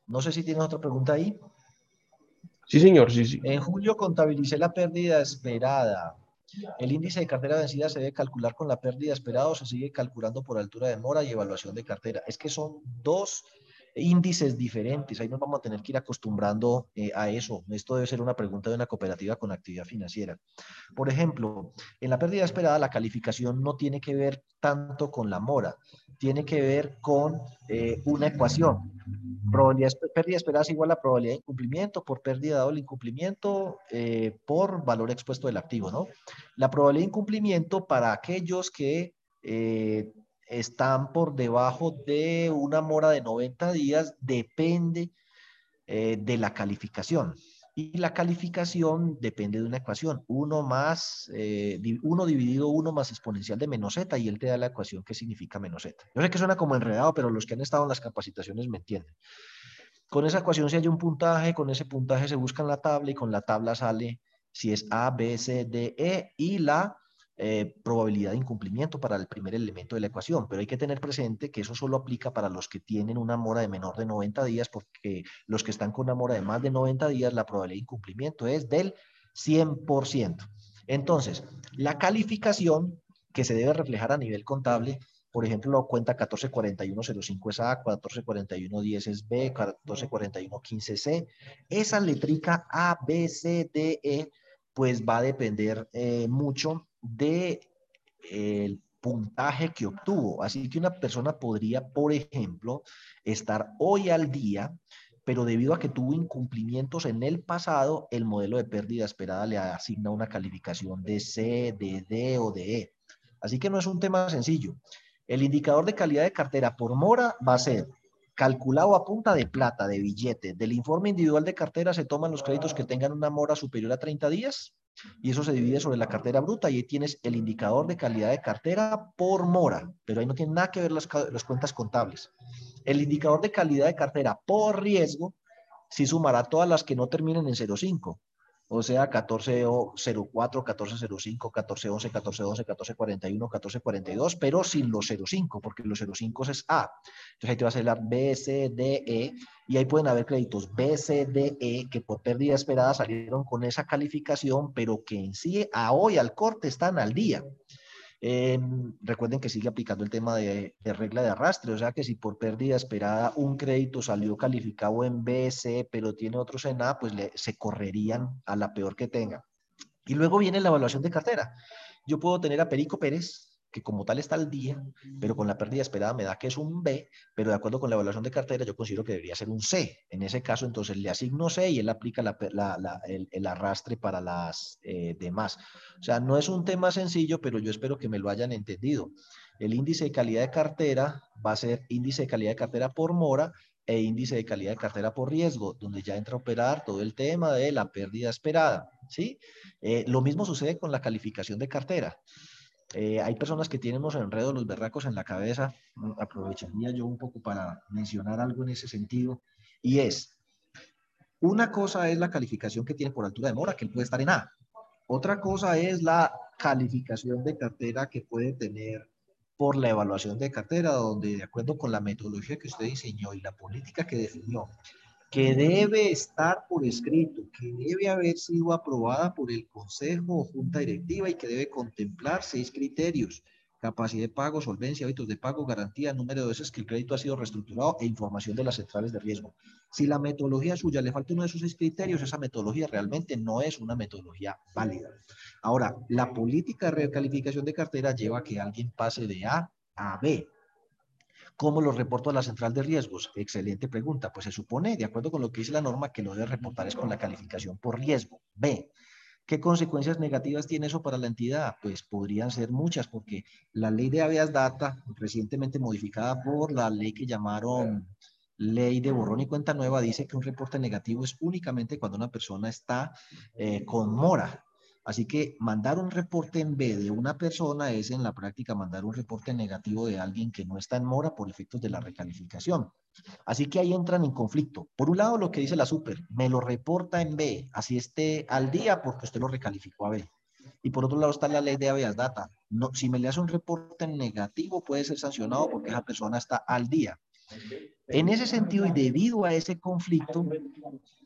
[SPEAKER 2] No sé si tienes otra pregunta ahí.
[SPEAKER 1] Sí, señor, sí, sí.
[SPEAKER 2] En julio contabilicé la pérdida esperada. El índice de cartera vencida se debe calcular con la pérdida esperada o se sigue calculando por altura de mora y evaluación de cartera. Es que son dos índices diferentes. Ahí nos vamos a tener que ir acostumbrando eh, a eso. Esto debe ser una pregunta de una cooperativa con actividad financiera. Por ejemplo, en la pérdida esperada, la calificación no tiene que ver tanto con la mora, tiene que ver con eh, una ecuación. Probabilidad, pérdida esperada es igual a probabilidad de incumplimiento por pérdida dado el incumplimiento eh, por valor expuesto del activo, ¿no? La probabilidad de incumplimiento para aquellos que están por debajo de una mora de 90 días, depende eh, de la calificación. Y la calificación depende de una ecuación, 1 más, eh, 1 dividido 1 más exponencial de menos z, y él te da la ecuación que significa menos z. Yo sé que suena como enredado, pero los que han estado en las capacitaciones me entienden. Con esa ecuación se hay un puntaje, con ese puntaje se busca en la tabla, y con la tabla sale si es A, B, C, D, E, y la eh, probabilidad de incumplimiento para el primer elemento de la ecuación, pero hay que tener presente que eso solo aplica para los que tienen una mora de menor de 90 días, porque los que están con una mora de más de 90 días, la probabilidad de incumplimiento es del 100%. Entonces, la calificación que se debe reflejar a nivel contable, por ejemplo, cuenta 144105 es A, 144110 es B, 144115 C, esa letrica A, B, C, D, E, pues va a depender eh, mucho de el puntaje que obtuvo. Así que una persona podría, por ejemplo, estar hoy al día, pero debido a que tuvo incumplimientos en el pasado, el modelo de pérdida esperada le asigna una calificación de C, de D o de E. Así que no es un tema sencillo. El indicador de calidad de cartera por mora va a ser calculado a punta de plata, de billete. Del informe individual de cartera se toman los créditos que tengan una mora superior a 30 días y eso se divide sobre la cartera bruta y ahí tienes el indicador de calidad de cartera por mora, pero ahí no tiene nada que ver las, las cuentas contables. El indicador de calidad de cartera por riesgo sí sumará todas las que no terminen en 0,5 o sea, 1404, 1405, 1411, 1412, 1441, 1442, pero sin los 05, porque los 05 es A. Entonces ahí te va a salir la B, C, D, E, y ahí pueden haber créditos B, C, D, E, que por pérdida esperada salieron con esa calificación, pero que en sí a hoy al corte están al día. Recuerden que sigue aplicando el tema de, regla de arrastre, o sea que si por pérdida esperada un crédito salió calificado en B, C, pero tiene otros en A, pues le, se correrían a la peor que tenga. Y luego viene la evaluación de cartera. Yo puedo tener a Perico Pérez, que como tal está al día, pero con la pérdida esperada me da que es un B, pero de acuerdo con la evaluación de cartera yo considero que debería ser un C. En ese caso, entonces le asigno C y él aplica el, arrastre para las eh, demás. O sea, no es un tema sencillo, pero yo espero que me lo hayan entendido. El índice de calidad de cartera va a ser índice de calidad de cartera por mora e índice de calidad de cartera por riesgo, donde ya entra a operar todo el tema de la pérdida esperada. ¿sí? Eh, lo mismo sucede con la calificación de cartera. Eh, hay personas que tienen los los berracos en la cabeza. Mm, aprovecharía yo un poco para mencionar algo en ese sentido. Y es, una cosa es la calificación que tiene por altura de mora, que él puede estar en A. Otra cosa es la calificación de cartera que puede tener por la evaluación de cartera, donde de acuerdo con la metodología que usted diseñó y la política que definió, que debe estar por escrito, que debe haber sido aprobada por el Consejo o Junta Directiva y que debe contemplar seis criterios capacidad de pago, solvencia, hábitos de pago, garantía, número de veces que el crédito ha sido reestructurado e información de las centrales de riesgo. Si la metodología suya le falta uno de esos seis criterios, esa metodología realmente no es una metodología válida. Ahora, la política de recalificación de cartera lleva a que alguien pase de A a B. ¿Cómo lo reporto a la central de riesgos? Excelente pregunta. Pues se supone, de acuerdo con lo que dice la norma, que lo debe reportar es con la calificación por riesgo. B. ¿Qué consecuencias negativas tiene eso para la entidad? Pues podrían ser muchas, porque la ley de habeas data, recientemente modificada por la ley que llamaron ley de borrón y cuenta nueva, dice que un reporte negativo es únicamente cuando una persona está eh, con mora. Así que mandar un reporte en B de una persona es en la práctica mandar un reporte negativo de alguien que no está en mora por efectos de la recalificación. Así que ahí entran en conflicto. Por un lado, lo que dice la super, me lo reporta en B, así esté al día porque usted lo recalificó a B. Y por otro lado está la ley de habeas data. No, si me le hace un reporte negativo, puede ser sancionado porque esa persona está al día. En ese sentido y debido a ese conflicto,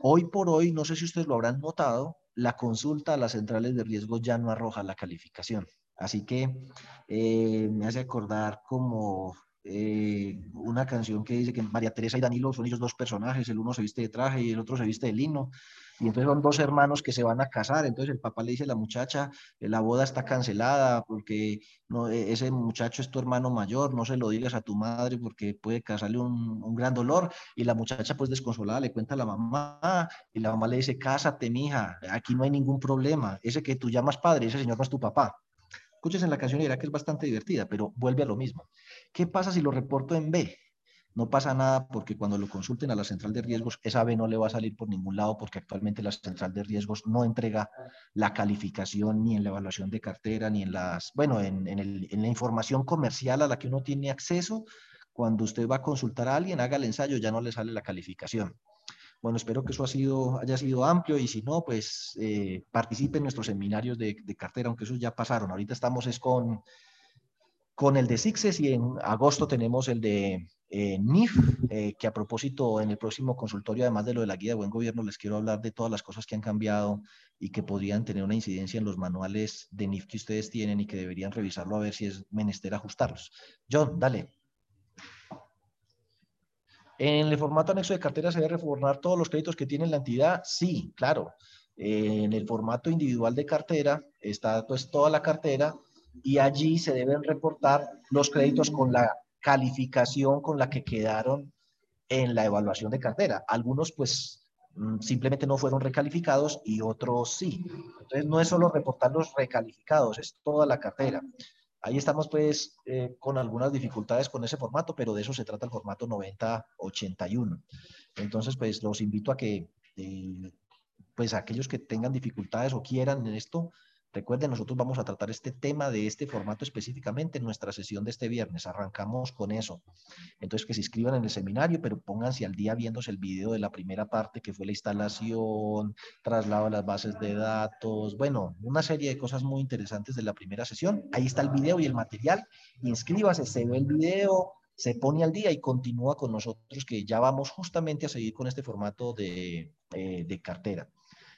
[SPEAKER 2] hoy por hoy, no sé si ustedes lo habrán notado, la consulta a las centrales de riesgo ya no arroja la calificación. Así que eh, me hace acordar como eh, una canción que dice que María Teresa y Danilo son ellos dos personajes, el uno se viste de traje y el otro se viste de lino, y entonces son dos hermanos que se van a casar, entonces el papá le dice a la muchacha, eh, la boda está cancelada porque e, ese muchacho es tu hermano mayor, no se lo digas a tu madre porque puede causarle un, un gran dolor, y la muchacha pues desconsolada le cuenta a la mamá, y la mamá le dice, cásate mija, aquí no hay ningún problema, ese que tú llamas padre, ese señor no es tu papá. Escuches en la canción y verá que es bastante divertida, pero vuelve a lo mismo. ¿Qué pasa si lo reporto en B? No pasa nada porque cuando lo consulten a la central de riesgos, esa B no le va a salir por ningún lado porque actualmente la central de riesgos no entrega la calificación ni en la evaluación de cartera, ni en las, bueno, en, en la información comercial a la que uno tiene acceso. Cuando usted va a consultar a alguien, haga el ensayo, ya no le sale la calificación. Bueno, espero que eso ha sido, haya sido amplio y si no, pues eh, participe en nuestros seminarios de, cartera, aunque esos ya pasaron. Ahorita estamos es con, con el de SIXES y en agosto tenemos el de eh, NIF, eh, que a propósito en el próximo consultorio, además de lo de la guía de buen gobierno, les quiero hablar de todas las cosas que han cambiado y que podrían tener una incidencia en los manuales de NIF que ustedes tienen y que deberían revisarlo a ver si es menester ajustarlos. John, dale. ¿En el formato anexo de cartera se debe reformar todos los créditos que tiene la entidad? Sí, claro. En el formato individual de cartera está pues toda la cartera y allí se deben reportar los créditos con la calificación con la que quedaron en la evaluación de cartera. Algunos pues mm, simplemente no fueron recalificados y otros sí. Entonces no es solo reportar los recalificados, es toda la cartera. Ahí estamos pues eh, con algunas dificultades con ese formato, pero de eso se trata el formato 9081. Entonces pues los invito a que eh, pues aquellos que tengan dificultades o quieran en esto, Recuerden, nosotros vamos a tratar este tema de este formato específicamente en nuestra sesión de este viernes. Arrancamos con eso. Entonces, que se inscriban en el seminario, pero pónganse al día viéndose el video de la primera parte, que fue la instalación, traslado a las bases de datos, bueno, una serie de cosas muy interesantes de la primera sesión. Ahí está el video y el material. Inscríbase, se ve el video, se pone al día y continúa con nosotros, que ya vamos justamente a seguir con este formato de, eh, de cartera.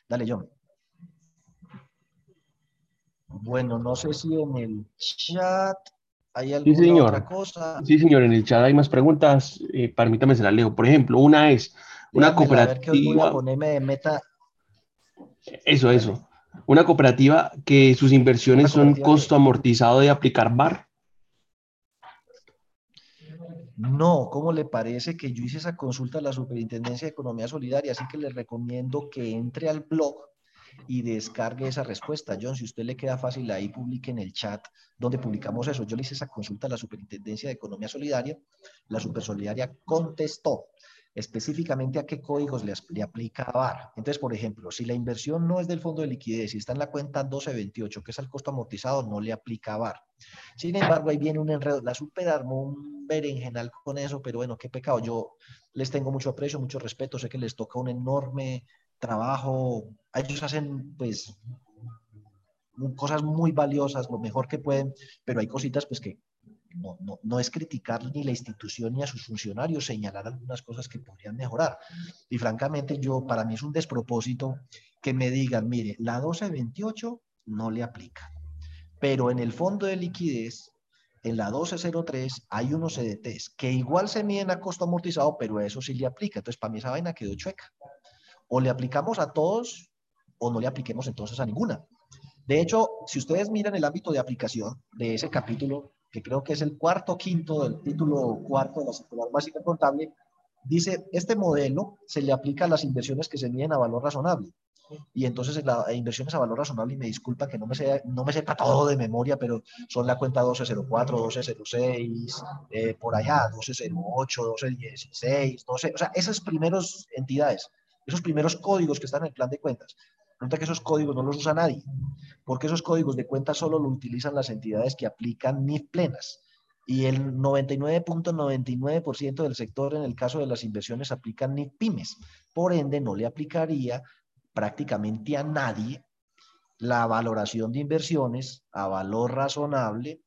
[SPEAKER 2] Dale, John. Bueno, no sé si en el chat hay alguna otra cosa.
[SPEAKER 1] Sí, señor, en el chat hay más preguntas. Eh, permítame se las leo. Por ejemplo, una es una cooperativa.
[SPEAKER 2] meta.
[SPEAKER 1] Eso, eso. Una cooperativa que sus inversiones son costo amortizado de aplicar VAR.
[SPEAKER 2] No, ¿cómo le parece que yo hice esa consulta a la Superintendencia de Economía Solidaria? Así que le recomiendo que entre al blog y descargue esa respuesta. John, si usted le queda fácil ahí, publique en el chat donde publicamos eso. Yo le hice esa consulta a la Superintendencia de Economía Solidaria. La Supersolidaria contestó específicamente a qué códigos le, le aplica VAR. Entonces, por ejemplo, si la inversión no es del fondo de liquidez y está en la cuenta 1228, que es el costo amortizado, no le aplica VAR. Sin embargo, ahí viene un enredo. La super armó un berenjenal con eso, pero bueno, qué pecado. Yo les tengo mucho aprecio, mucho respeto. Sé que les toca un enorme trabajo, ellos hacen pues cosas muy valiosas, lo mejor que pueden, pero hay cositas pues que no, no, no, es criticar ni la institución ni a sus funcionarios, señalar algunas cosas que podrían mejorar. Y francamente, yo, para mí es un despropósito que me digan, mire, la 1228 no le aplica, pero en el fondo de liquidez, en la 1203 hay unos CDTs que igual se miden a costo amortizado, pero eso sí le aplica. Entonces, para mí esa vaina quedó chueca. O le aplicamos a todos o no le apliquemos entonces a ninguna. De hecho, si ustedes miran el ámbito de aplicación de ese capítulo, que creo que es el cuarto quinto del título cuarto de la circular básica contable, dice, este modelo se le aplica a las inversiones que se miden a valor razonable. Y entonces en las inversiones a valor razonable, y me disculpa que no me, sea, no me sepa todo de memoria, pero son la cuenta 1204, 1206, eh, por allá, 1208, 1216, 12, o sea, esas primeras entidades, esos primeros códigos que están en el plan de cuentas, Resulta que esos códigos no los usa nadie, porque esos códigos de cuenta solo lo utilizan las entidades que aplican NIF plenas. Y el 99.99% del sector, en el caso de las inversiones, aplican NIF pymes. Por ende, no le aplicaría prácticamente a nadie la valoración de inversiones a valor razonable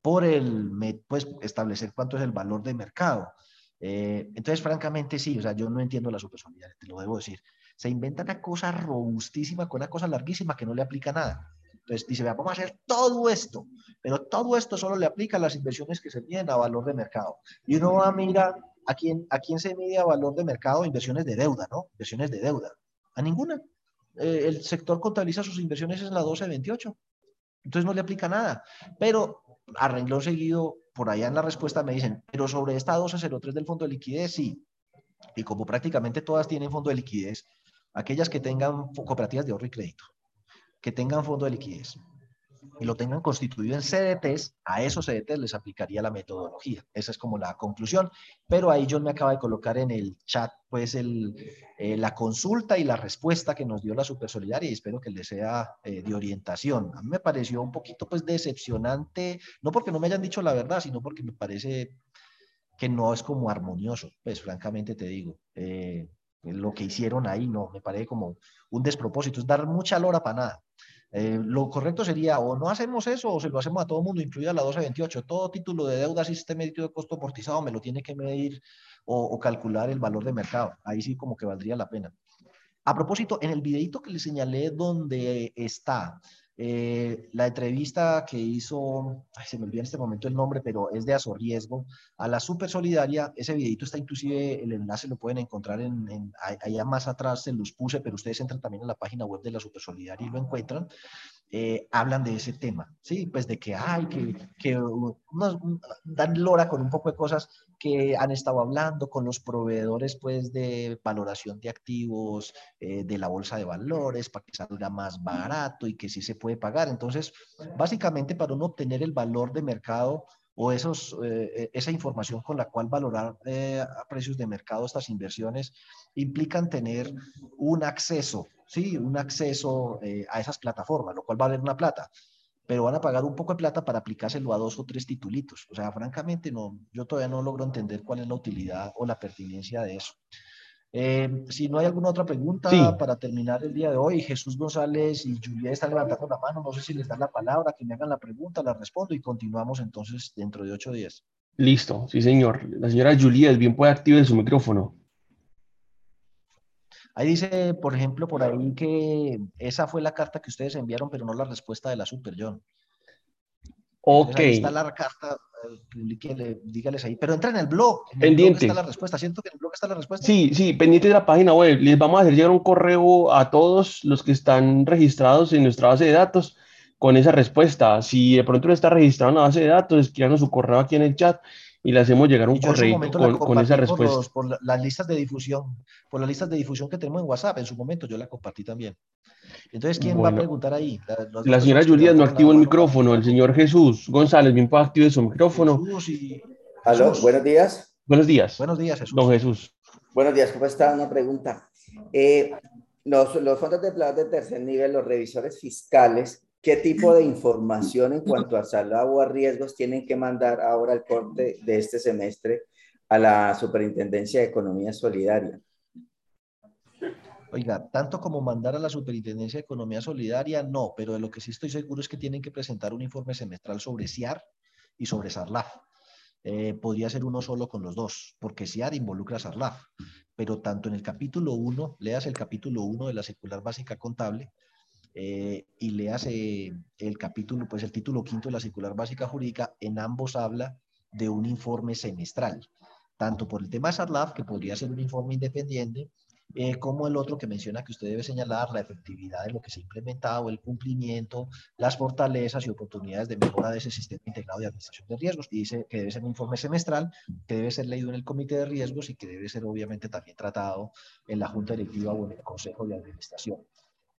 [SPEAKER 2] por el, pues, establecer cuánto es el valor de mercado. Eh, entonces, francamente, sí, o sea, yo no entiendo la supersolidaridad, te lo debo decir se inventa una cosa robustísima con una cosa larguísima que no le aplica nada. Entonces dice, vamos a hacer todo esto, pero todo esto solo le aplica a las inversiones que se miden a valor de mercado. Y uno va a mirar a quién, a quién se mide a valor de mercado inversiones de deuda, ¿no? Inversiones de deuda. A ninguna. Eh, el sector contabiliza sus inversiones en la 1228. Entonces no le aplica nada. Pero a renglón seguido, por allá en la respuesta me dicen, pero sobre esta 1203 del fondo de liquidez, sí. Y como prácticamente todas tienen fondo de liquidez, aquellas que tengan cooperativas de ahorro y crédito, que tengan fondo de liquidez y lo tengan constituido en CDTs, a esos CDTs les aplicaría la metodología. Esa es como la conclusión. Pero ahí John me acaba de colocar en el chat pues el, eh, la consulta y la respuesta que nos dio la Super Solidaria y espero que les sea eh, de orientación. A mí me pareció un poquito pues decepcionante, no porque no me hayan dicho la verdad, sino porque me parece que no es como armonioso, pues francamente te digo. Eh, lo que hicieron ahí no, me parece como un despropósito, es dar mucha lora para nada. Eh, lo correcto sería o no hacemos eso o se lo hacemos a todo mundo, incluida la 1228. Todo título de deuda sistema de costo amortizado me lo tiene que medir o, calcular el valor de mercado. Ahí sí como que valdría la pena. A propósito, en el videito que le señalé donde está eh, la entrevista que hizo, se me olvida en este momento el nombre, pero es de Azorriesgo, a la Super Solidaria, ese videito está inclusive, el enlace lo pueden encontrar en, allá más atrás, se los puse, pero ustedes entran también en la página web de la Super Solidaria y lo encuentran. Eh, hablan de ese tema, ¿sí? Pues de que hay, que, que dan lora con un poco de cosas que han estado hablando con los proveedores, pues, de valoración de activos eh, de la bolsa de valores para que salga más barato y que sí se puede pagar. Entonces, básicamente para uno obtener el valor de mercado o esos, eh, esa información con la cual valorar a precios de mercado estas inversiones implican tener un acceso sí, un acceso eh, a esas plataformas, lo cual va a valer una plata, pero van a pagar un poco de plata para aplicárselo a dos o tres titulitos. O sea, francamente, no, yo todavía no logro entender cuál es la utilidad o la pertinencia de eso. Eh, si no hay alguna otra pregunta para terminar el día de hoy, Jesús González y Julia están levantando la mano, no sé si les dan la palabra, que me hagan la pregunta, la respondo y continuamos entonces dentro de ocho días.
[SPEAKER 1] Listo, sí señor. La señora Julia, bien puede activar su micrófono.
[SPEAKER 2] Ahí dice, por ejemplo, por ahí que esa fue la carta que ustedes enviaron, pero no la respuesta de la Super John.
[SPEAKER 1] Ok. ahí
[SPEAKER 2] está la carta, eh, dígales ahí, pero entra en el blog.
[SPEAKER 1] En pendiente.
[SPEAKER 2] está la respuesta. Siento que en el blog está la respuesta.
[SPEAKER 1] Sí, sí, pendiente de la página web. Les vamos a hacer llegar un correo a todos los que están registrados en nuestra base de datos con esa respuesta. Si de pronto no está registrado en la base de datos, escriban su correo aquí en el chat y le hacemos llegar un correo con, esa respuesta.
[SPEAKER 2] Por, las listas de difusión, por las listas de difusión que tenemos en WhatsApp, en su momento yo la compartí también. Entonces, ¿quién va a preguntar ahí?
[SPEAKER 1] La, señora Julia no activó el micrófono, el señor Jesús González, bien puede activar su micrófono.
[SPEAKER 3] Aló, buenos días.
[SPEAKER 1] Buenos días.
[SPEAKER 2] Buenos días,
[SPEAKER 1] Jesús. Don Jesús.
[SPEAKER 3] Buenos días, ¿cómo está? Una pregunta. Eh, los, los fondos de plata de tercer nivel, los revisores fiscales, ¿Qué tipo de información en cuanto a salud o a riesgos tienen que mandar ahora el corte de este semestre a la Superintendencia de Economía Solidaria?
[SPEAKER 2] Oiga, tanto como mandar a la Superintendencia de Economía Solidaria, no, pero de lo que sí estoy seguro es que tienen que presentar un informe semestral sobre CIAR y sobre Sarlaf. Eh, podría ser uno solo con los dos, porque SIAD involucra a Sarlaf, pero tanto en el capítulo 1, leas el capítulo 1 de la circular básica contable, eh, y leas eh, el capítulo, pues el título quinto de la circular básica jurídica, en ambos habla de un informe semestral, tanto por el tema SARLAF, que podría ser un informe independiente, eh, como el otro que menciona que usted debe señalar la efectividad de lo que se ha implementado, el cumplimiento, las fortalezas y oportunidades de mejora de ese sistema integrado de administración de riesgos. Y dice que debe ser un informe semestral, que debe ser leído en el comité de riesgos y que debe ser obviamente también tratado en la junta directiva o en el consejo de administración.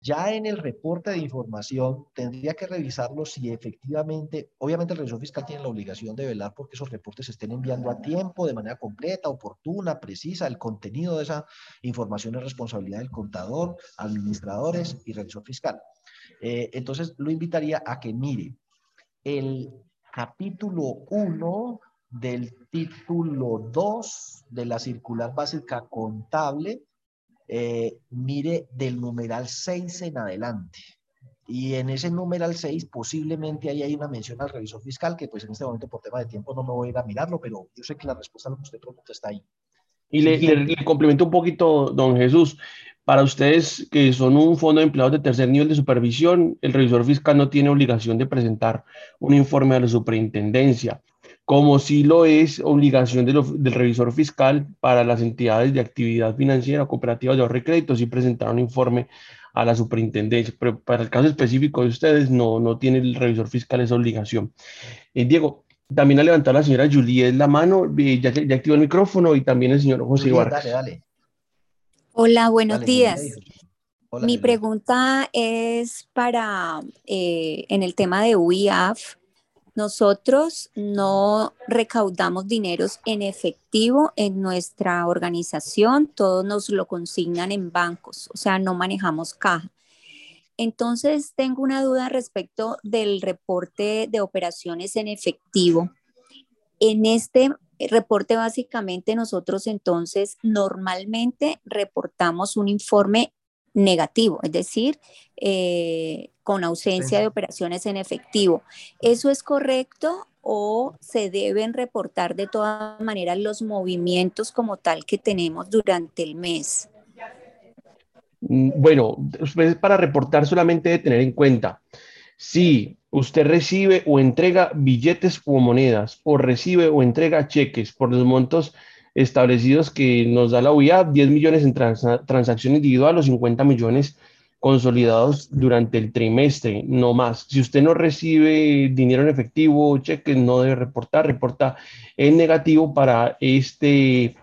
[SPEAKER 2] Ya en el reporte de información tendría que revisarlo si efectivamente, obviamente el revisor fiscal tiene la obligación de velar porque esos reportes se estén enviando a tiempo, de manera completa, oportuna, precisa. El contenido de esa información es responsabilidad del contador, administradores y revisor fiscal. Eh, entonces lo invitaría a que mire el capítulo 1 del título 2 de la circular básica contable eh, mire del numeral 6 en adelante. Y en ese numeral 6 posiblemente ahí hay una mención al revisor fiscal, que pues en este momento por tema de tiempo no me voy a ir a mirarlo, pero yo sé que la respuesta a lo que usted pregunta está ahí.
[SPEAKER 1] Y le, le, complemento un poquito, don Jesús. Para ustedes que son un fondo de empleados de tercer nivel de supervisión, el revisor fiscal no tiene obligación de presentar un informe a la superintendencia como sí lo es obligación del revisor fiscal para las entidades de actividad financiera, cooperativas de ahorro y crédito, y presentar un informe a la superintendencia, pero para el caso específico de ustedes no, no tiene el revisor fiscal esa obligación. Eh, Diego, también ha levantado la señora Juliet la mano, eh, ya, ya activó el micrófono y también el señor José Vargas. Dale, dale.
[SPEAKER 4] Hola, buenos días. Mi pregunta es para, eh, en el tema de UIAF, nosotros no recaudamos dineros en efectivo en nuestra organización, todos nos lo consignan en bancos, o sea, no manejamos caja. Entonces, tengo una duda respecto del reporte de operaciones en efectivo. En este reporte, básicamente, nosotros entonces normalmente reportamos un informe negativo, es decir, eh, con ausencia de operaciones en efectivo. ¿Eso es correcto o se deben reportar de todas maneras los movimientos como tal que tenemos durante el mes?
[SPEAKER 1] Mm, bueno, para reportar solamente debe tener en cuenta si usted recibe o entrega billetes o monedas o recibe o entrega cheques por los montos establecidos que nos da la UIA, 10 millones en transacción individual o 50 millones consolidados durante el trimestre, no más. Si usted no recibe dinero en efectivo, cheques, no debe reportar, reporta en negativo para este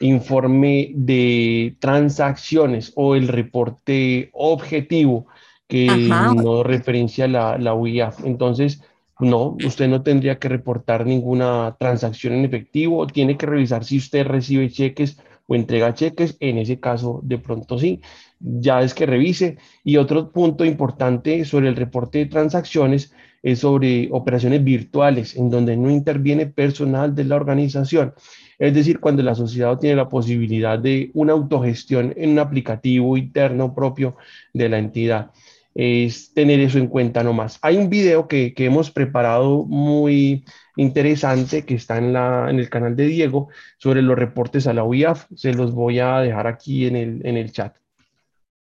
[SPEAKER 1] informe de transacciones o el reporte objetivo que no referencia la, la UIAF. Entonces, no, usted no tendría que reportar ninguna transacción en efectivo, tiene que revisar si usted recibe cheques o entrega cheques, en ese caso de pronto sí, ya es que revise. Y otro punto importante sobre el reporte de transacciones es sobre operaciones virtuales, en donde no interviene personal de la organización. Es decir, cuando la sociedad tiene la posibilidad de una autogestión en un aplicativo interno propio de la entidad es tener eso en cuenta nomás. Hay un video que, hemos preparado muy interesante que está en, la, en el canal de Diego sobre los reportes a la UIAF. Se los voy a dejar aquí en el, en el chat.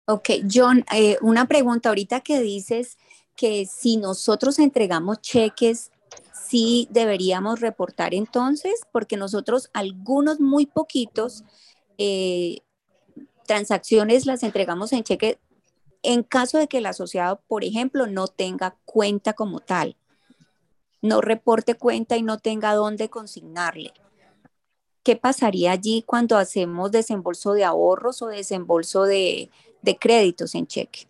[SPEAKER 4] Ok, John, eh, una pregunta ahorita que dices que si nosotros entregamos cheques, sí deberíamos reportar entonces, porque nosotros algunos muy poquitos eh, transacciones las entregamos en cheque en caso de que el asociado, por ejemplo, no tenga cuenta como tal, no reporte cuenta y no tenga dónde consignarle. ¿Qué pasaría allí cuando hacemos desembolso de ahorros o desembolso de, créditos en cheque?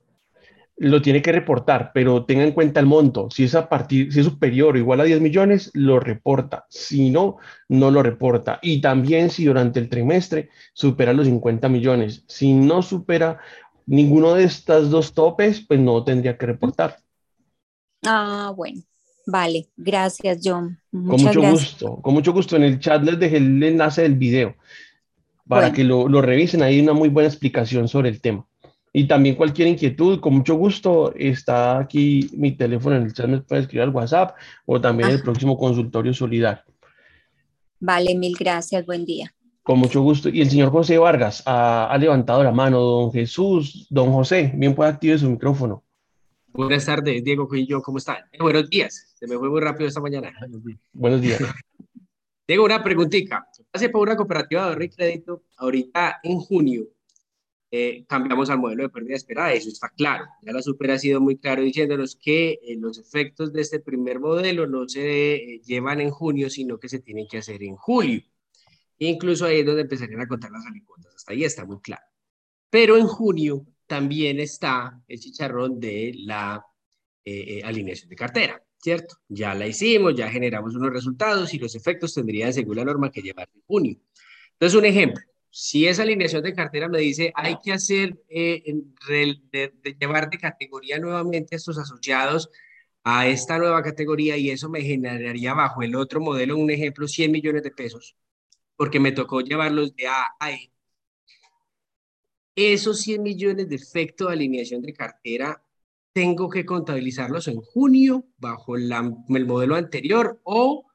[SPEAKER 1] Lo tiene que reportar, pero tenga en cuenta el monto. Si es a partir, si es superior o igual a 10 millones, lo reporta. Si no, no lo reporta. Y también si durante el trimestre supera los 50 millones. Si no supera ninguno de estos dos topes, pues no tendría que reportar.
[SPEAKER 4] Ah, bueno. Vale, gracias John.
[SPEAKER 1] con mucho gusto, con mucho gusto. En el chat les dejé el enlace del video para que lo, lo, revisen. Hay una muy buena explicación sobre el tema. Y también cualquier inquietud, con mucho gusto, está aquí mi teléfono en el chat, me puede escribir al WhatsApp o también el próximo consultorio solidario.
[SPEAKER 4] Vale, mil gracias, buen día.
[SPEAKER 1] Con mucho gusto. Y el señor José Vargas ha, levantado la mano, don Jesús, don José, bien puede activar su micrófono.
[SPEAKER 5] Buenas tardes, Diego y yo, ¿cómo están? Eh, buenos días, se me fue muy rápido esta mañana.
[SPEAKER 1] Buenos días.
[SPEAKER 5] Tengo una preguntita. Hace por una cooperativa de ahorro y crédito, ahorita en junio, eh, cambiamos al modelo de pérdida esperada, eso está claro. Ya la super ha sido muy claro diciéndonos que eh, los efectos de este primer modelo no se eh, llevan en junio, sino que se tienen que hacer en julio. Incluso ahí es donde empezarían a contar las alicuotas. Hasta ahí está muy claro. Pero en junio también está el chicharrón de la alineación de cartera, ¿cierto? Ya la hicimos, ya generamos unos resultados y los efectos tendrían, según la norma, que llevar en junio. Entonces, un ejemplo si esa alineación de cartera me dice hay que hacer, eh, llevar de categoría nuevamente a estos asociados a esta nueva categoría y eso me generaría bajo el otro modelo, un ejemplo, 100 millones de pesos, porque me tocó llevarlos de A a E. Esos 100 millones de efecto de alineación de cartera, tengo que contabilizarlos en junio bajo el modelo anterior o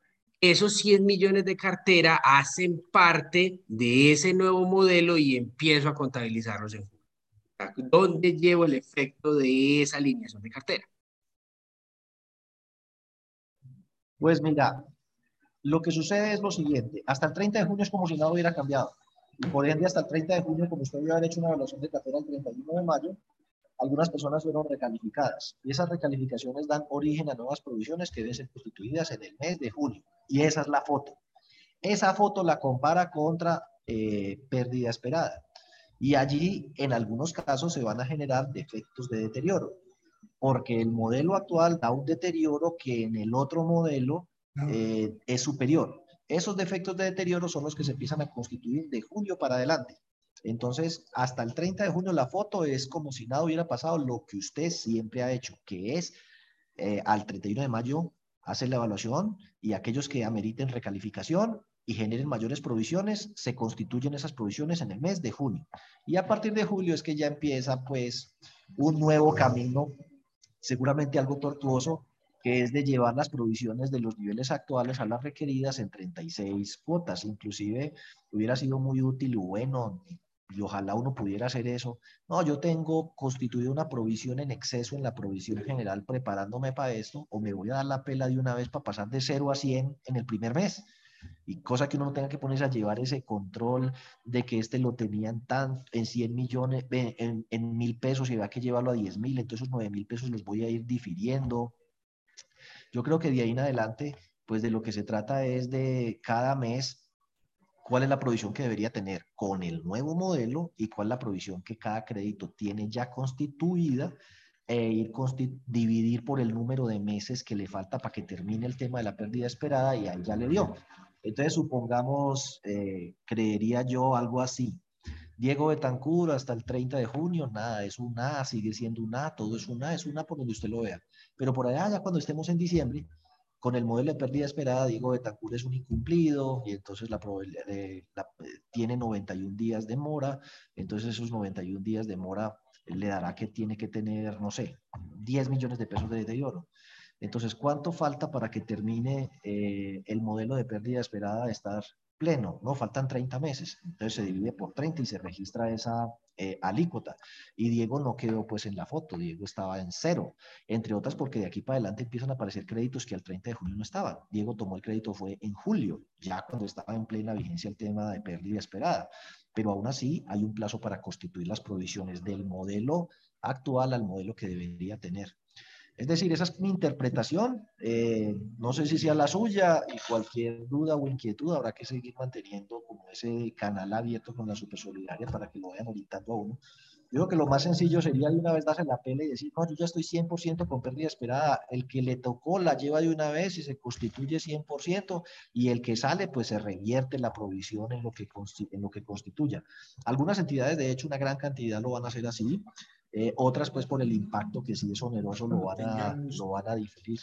[SPEAKER 5] esos 100 millones de cartera hacen parte de ese nuevo modelo y empiezo a contabilizarlos en junio. ¿Dónde llevo el efecto de esa alineación de cartera?
[SPEAKER 2] Pues mira, lo que sucede es lo siguiente. Hasta el 30 de junio es como si nada hubiera cambiado. Y por ende, hasta el 30 de junio, como usted había hecho una evaluación de cartera el 31 de mayo, algunas personas fueron recalificadas. Y esas recalificaciones dan origen a nuevas provisiones que deben ser constituidas en el mes de junio. Y esa es la foto. Esa foto la compara contra eh, pérdida esperada. Y allí, en algunos casos, se van a generar defectos de deterioro, porque el modelo actual da un deterioro que en el otro modelo eh, es superior. Esos defectos de deterioro son los que se empiezan a constituir de julio para adelante. Entonces, hasta el 30 de junio la foto es como si nada hubiera pasado, lo que usted siempre ha hecho, que es eh, al 31 de mayo hacer la evaluación y aquellos que ameriten recalificación y generen mayores provisiones, se constituyen esas provisiones en el mes de junio. Y a partir de julio es que ya empieza pues un nuevo camino, seguramente algo tortuoso, que es de llevar las provisiones de los niveles actuales a las requeridas en 36 cuotas. Inclusive hubiera sido muy útil y bueno y ojalá uno pudiera hacer eso. No, yo tengo constituido una provisión en exceso en la provisión general preparándome para esto, o me voy a dar la pela de una vez para pasar de 0 a 100 en el primer mes. Y cosa que uno no tenga que ponerse a llevar ese control de que este lo tenían tan en 100 millones, en, en mil pesos y va que llevarlo a 10 mil, entonces esos 9 mil pesos los voy a ir difiriendo. Yo creo que de ahí en adelante, pues de lo que se trata es de cada mes cuál es la provisión que debería tener con el nuevo modelo y cuál es la provisión que cada crédito tiene ya constituida e ir dividir por el número de meses que le falta para que termine el tema de la pérdida esperada y ahí ya le dio. Entonces, supongamos, eh, creería yo algo así. Diego Betancur hasta el 30 de junio, nada, es un A, sigue siendo un A, todo es un A, es un A por donde usted lo vea. Pero por allá, ya cuando estemos en diciembre, con el modelo de pérdida esperada, Diego Betancourt es un incumplido y entonces la de, tiene 91 días de mora, entonces esos 91 días de mora le dará que tiene que tener, no sé, 10 millones de pesos de deterioro. Entonces, ¿cuánto falta para que termine eh, el modelo de pérdida esperada de estar pleno? No, faltan 30 meses. Entonces se divide por 30 y se registra esa, eh, alícuota. Y Diego no quedó pues en la foto, Diego estaba en cero, entre otras porque de aquí para adelante empiezan a aparecer créditos que al 30 de junio no estaban. Diego tomó el crédito fue en julio, ya cuando estaba en plena vigencia el tema de pérdida esperada. Pero aún así hay un plazo para constituir las provisiones del modelo actual al modelo que debería tener. Es decir, esa es mi interpretación. Eh, no sé si sea la suya y cualquier duda o inquietud habrá que seguir manteniendo como ese canal abierto con la Supersolidaria para que lo vayan orientando a uno. Yo creo que lo más sencillo sería de una vez darse la pele y decir, no, yo ya estoy 100% con pérdida esperada. El que le tocó la lleva de una vez y se constituye 100% y el que sale pues se revierte la provisión en lo que, en lo que constituya. Algunas entidades, de hecho, una gran cantidad lo van a hacer así. Eh, otras, pues, por el impacto que si es oneroso, lo van a, lo van a diferir.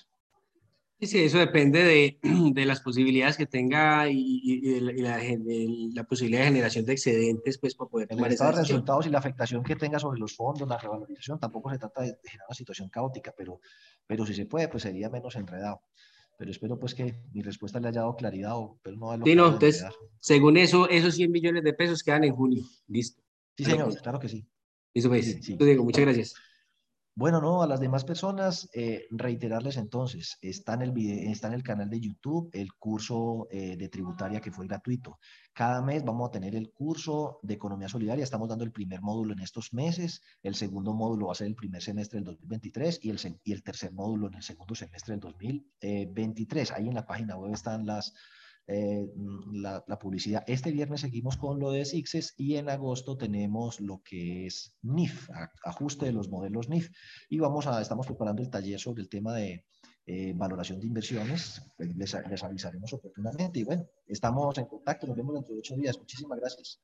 [SPEAKER 5] Sí, eso depende de, de las posibilidades que tenga y, de, la, la, posibilidad de generación de excedentes, pues, para poder
[SPEAKER 2] tomar El estado de resultados y la afectación que tenga sobre los fondos, la revalorización, tampoco se trata de generar una situación caótica, pero, pero si se puede, pues sería menos enredado. Pero espero, pues, que mi respuesta le haya dado claridad, o, pero no
[SPEAKER 5] Sí, no, entonces, según eso, esos 100 millones de pesos quedan en junio. Listo.
[SPEAKER 2] Sí, señor, claro que sí.
[SPEAKER 5] Listo, pues. Sí, Diego, muchas gracias.
[SPEAKER 2] Bueno, no, a las demás personas, eh, reiterarles entonces, está en, el video, está en el canal de YouTube el curso eh, de tributaria que fue gratuito. Cada mes vamos a tener el curso de economía solidaria, estamos dando el primer módulo en estos meses, el segundo módulo va a ser el primer semestre del 2023 y el, y el tercer módulo en el segundo semestre del 2023. Ahí en la página web están las, eh, la, publicidad. Este viernes seguimos con lo de SIXES y en agosto tenemos lo que es NIF, ajuste de los modelos NIF. Y vamos a, estamos preparando el taller sobre el tema de eh, valoración de inversiones. Pues les, les avisaremos oportunamente. Y bueno, estamos en contacto. Nos vemos dentro de ocho días. Muchísimas gracias.